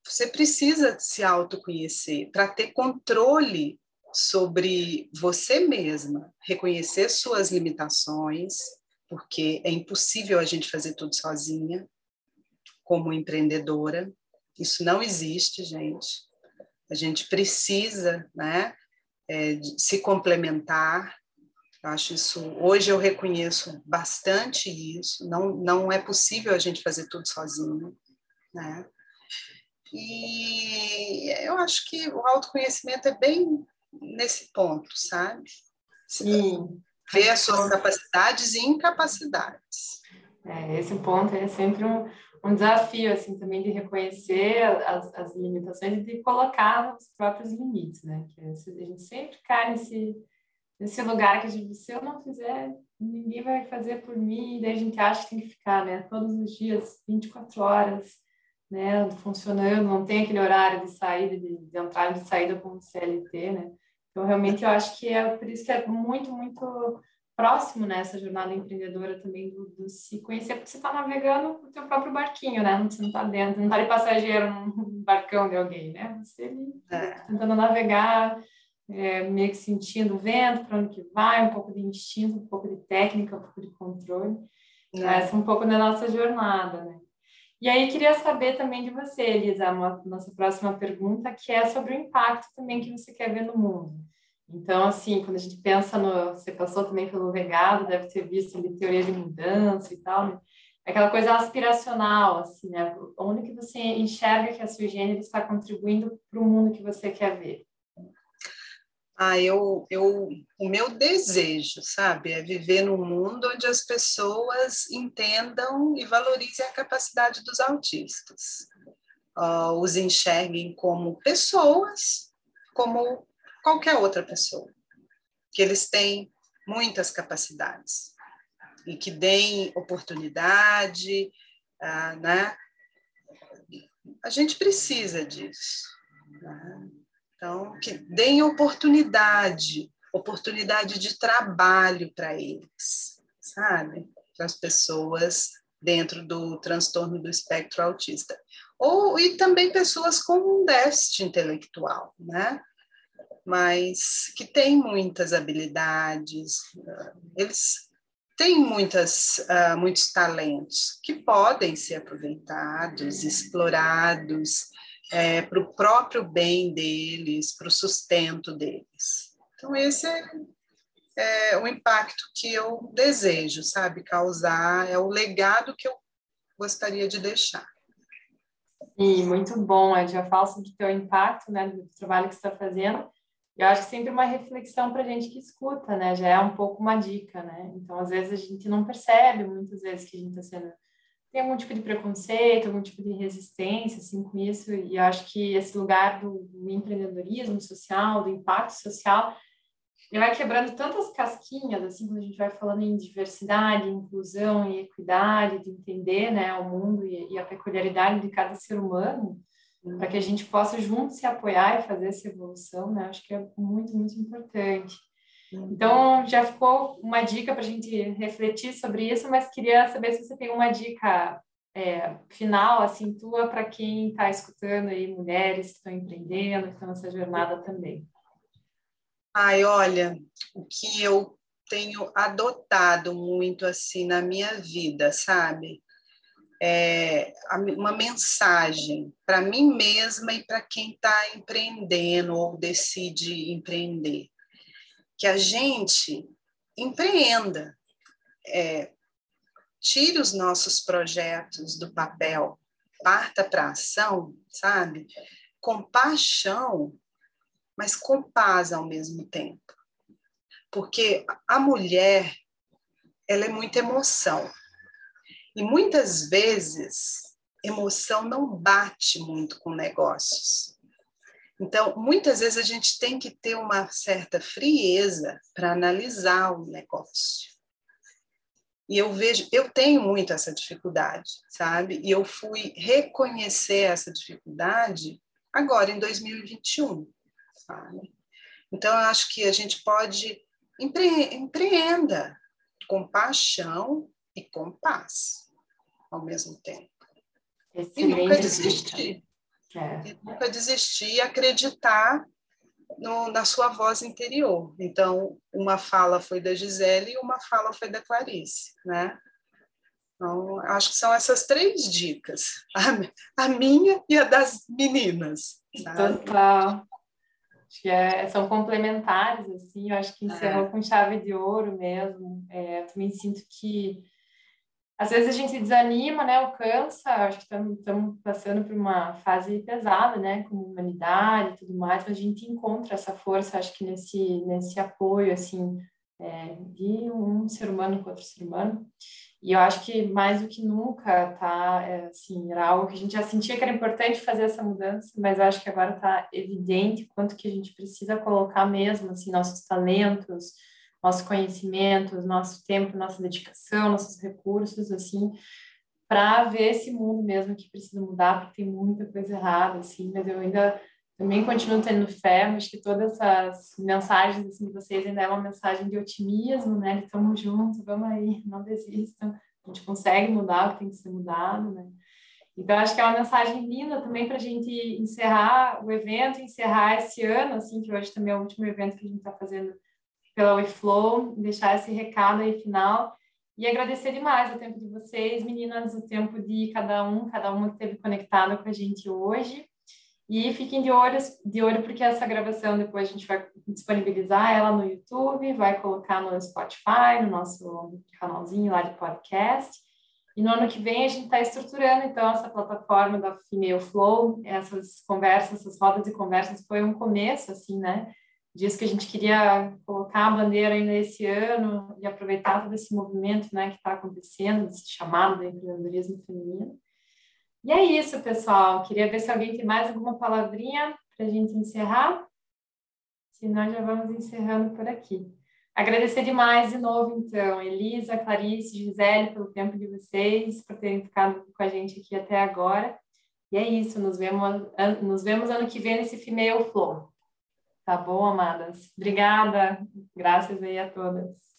você precisa se autoconhecer para ter controle sobre você mesma, reconhecer suas limitações, porque é impossível a gente fazer tudo sozinha, como empreendedora. Isso não existe, gente. a gente precisa, né, é, se complementar. Eu acho isso, hoje eu reconheço bastante isso, não, não é possível a gente fazer tudo sozinho, né? E eu acho que o autoconhecimento é bem nesse ponto, sabe? Sim. Ver as suas capacidades e incapacidades. É, esse ponto é sempre um, um desafio, assim, também de reconhecer as, as limitações e de colocar os próprios limites, né? Que a gente sempre cai nesse, nesse lugar que a gente, se eu não fizer, ninguém vai fazer por mim, e daí a gente acha que tem que ficar, né? Todos os dias, 24 horas, né? Funcionando, não tem aquele horário de saída, de, de entrada e de saída como CLT, né? Então, realmente, eu acho que é por isso que é muito, muito próximo nessa né, jornada empreendedora também do, do, se conhecer, porque você está navegando o teu próprio barquinho, né? Você não está dentro, não está de passageiro num barcão de alguém, né? Você ali, é. tentando navegar, é, meio que sentindo o vento, para onde que vai, um pouco de instinto, um pouco de técnica, um pouco de controle. É. Essa é um pouco da nossa jornada, né? E aí queria saber também de você, Elisa, a nossa próxima pergunta, que é sobre o impacto também que você quer ver no mundo. Então, assim, quando a gente pensa no. Você passou também pelo legado, deve ter visto ali teoria de mudança e tal, né? Aquela coisa aspiracional, assim, né? Onde que você enxerga que a sua gênero está contribuindo para o mundo que você quer ver? Ah, eu, eu, o meu desejo, sabe, é viver num mundo onde as pessoas entendam e valorizem a capacidade dos autistas, uh, os enxerguem como pessoas, como qualquer outra pessoa, que eles têm muitas capacidades e que deem oportunidade, ah, né? A gente precisa disso. Né? Então, que deem oportunidade, oportunidade de trabalho para eles, sabe? Para as pessoas dentro do transtorno do espectro autista. Ou, e também pessoas com um déficit intelectual, né? mas que têm muitas habilidades, eles têm muitas, uh, muitos talentos que podem ser aproveitados, explorados é, para o próprio bem deles, para o sustento deles. Então, esse é, é o impacto que eu desejo, sabe, causar, é o legado que eu gostaria de deixar. Sim, muito bom. Gente já fala sobre o teu impacto, né, do trabalho que você está fazendo. Eu acho que sempre uma reflexão para a gente que escuta, né? Já é um pouco uma dica, né? Então, às vezes, a gente não percebe, muitas vezes, que a gente está sendo... Tem algum tipo de preconceito, algum tipo de resistência, assim, com isso. E eu acho que esse lugar do, do empreendedorismo social, do impacto social, ele vai quebrando tantas casquinhas, assim, quando a gente vai falando em diversidade, inclusão e equidade, de entender, né, o mundo e, e a peculiaridade de cada ser humano, para que a gente possa juntos se apoiar e fazer essa evolução, né? Acho que é muito, muito importante. Então, já ficou uma dica para a gente refletir sobre isso, mas queria saber se você tem uma dica é, final, assim, tua, para quem está escutando aí, mulheres que estão empreendendo, que estão nessa jornada também. Ai, olha, o que eu tenho adotado muito, assim, na minha vida, sabe? é, uma mensagem para mim mesma e para quem está empreendendo ou decide empreender. Que a gente empreenda, é, tire os nossos projetos do papel, parta para ação, sabe? Com paixão, mas com paz ao mesmo tempo. Porque a mulher, ela é muita emoção. E muitas vezes, emoção não bate muito com negócios. Então, muitas vezes a gente tem que ter uma certa frieza para analisar o negócio. E eu vejo, eu tenho muito essa dificuldade, sabe? E eu fui reconhecer essa dificuldade agora em 2021, sabe? Então, eu acho que a gente pode empre, empreenda com paixão e com paz ao mesmo tempo. Excelente. E nunca desistir. É. Nunca desistir e acreditar no, na sua voz interior. Então, uma fala foi da Gisele e uma fala foi da Clarice, né? Então, acho que são essas três dicas, *laughs* a, a minha e a das meninas. Sabe? Total. Acho que é, são complementares, assim, eu acho que encerrou é. com chave de ouro mesmo. É, eu também sinto que às vezes a gente desanima, né, ou cansa, acho que estamos passando por uma fase pesada, né, como humanidade e tudo mais, mas a gente encontra essa força, acho que nesse, nesse apoio, assim, é, de um ser humano com outro ser humano. E eu acho que mais do que nunca tá, é, assim, era algo que a gente já sentia que era importante fazer essa mudança, mas eu acho que agora está evidente quanto que a gente precisa colocar mesmo, assim, nossos talentos, nossos conhecimentos, nosso tempo, nossa dedicação, nossos recursos, assim, para ver esse mundo mesmo que precisa mudar, porque tem muita coisa errada, assim, mas eu ainda também continuo tendo fé, acho que todas essas mensagens assim, de vocês ainda é uma mensagem de otimismo, né? Estamos juntos, vamos aí, *laughs* não desistam, a gente consegue mudar o que tem que ser mudado, né? Então, acho que é uma mensagem linda também para a gente encerrar o evento, encerrar esse ano, assim, que hoje também é o último evento que a gente está fazendo pela WeFlow, deixar esse recado aí final e agradecer demais o tempo de vocês, meninas, o tempo de cada um, cada uma que esteve conectada com a gente hoje. E fiquem de olho, de olho porque essa gravação depois a gente vai disponibilizar ela no YouTube, vai colocar no Spotify, no nosso canalzinho lá de podcast. E no ano que vem a gente está estruturando então essa plataforma da Female Flow, essas conversas, essas rodas de conversas foi um começo assim, né? Diz que a gente queria colocar a bandeira ainda esse ano e aproveitar todo esse movimento, né, que está acontecendo, esse chamado do empreendedorismo feminino. E é isso, pessoal. Queria ver se alguém tem mais alguma palavrinha para a gente encerrar. Se nós já vamos encerrando por aqui. Agradecer demais de novo, então, Elisa, Clarice, Gisele, pelo tempo de vocês, por terem ficado com a gente aqui até agora. E é isso, nos vemos, nos vemos ano que vem nesse Female Flow. Tá bom, amadas? Obrigada. Graças aí a todas.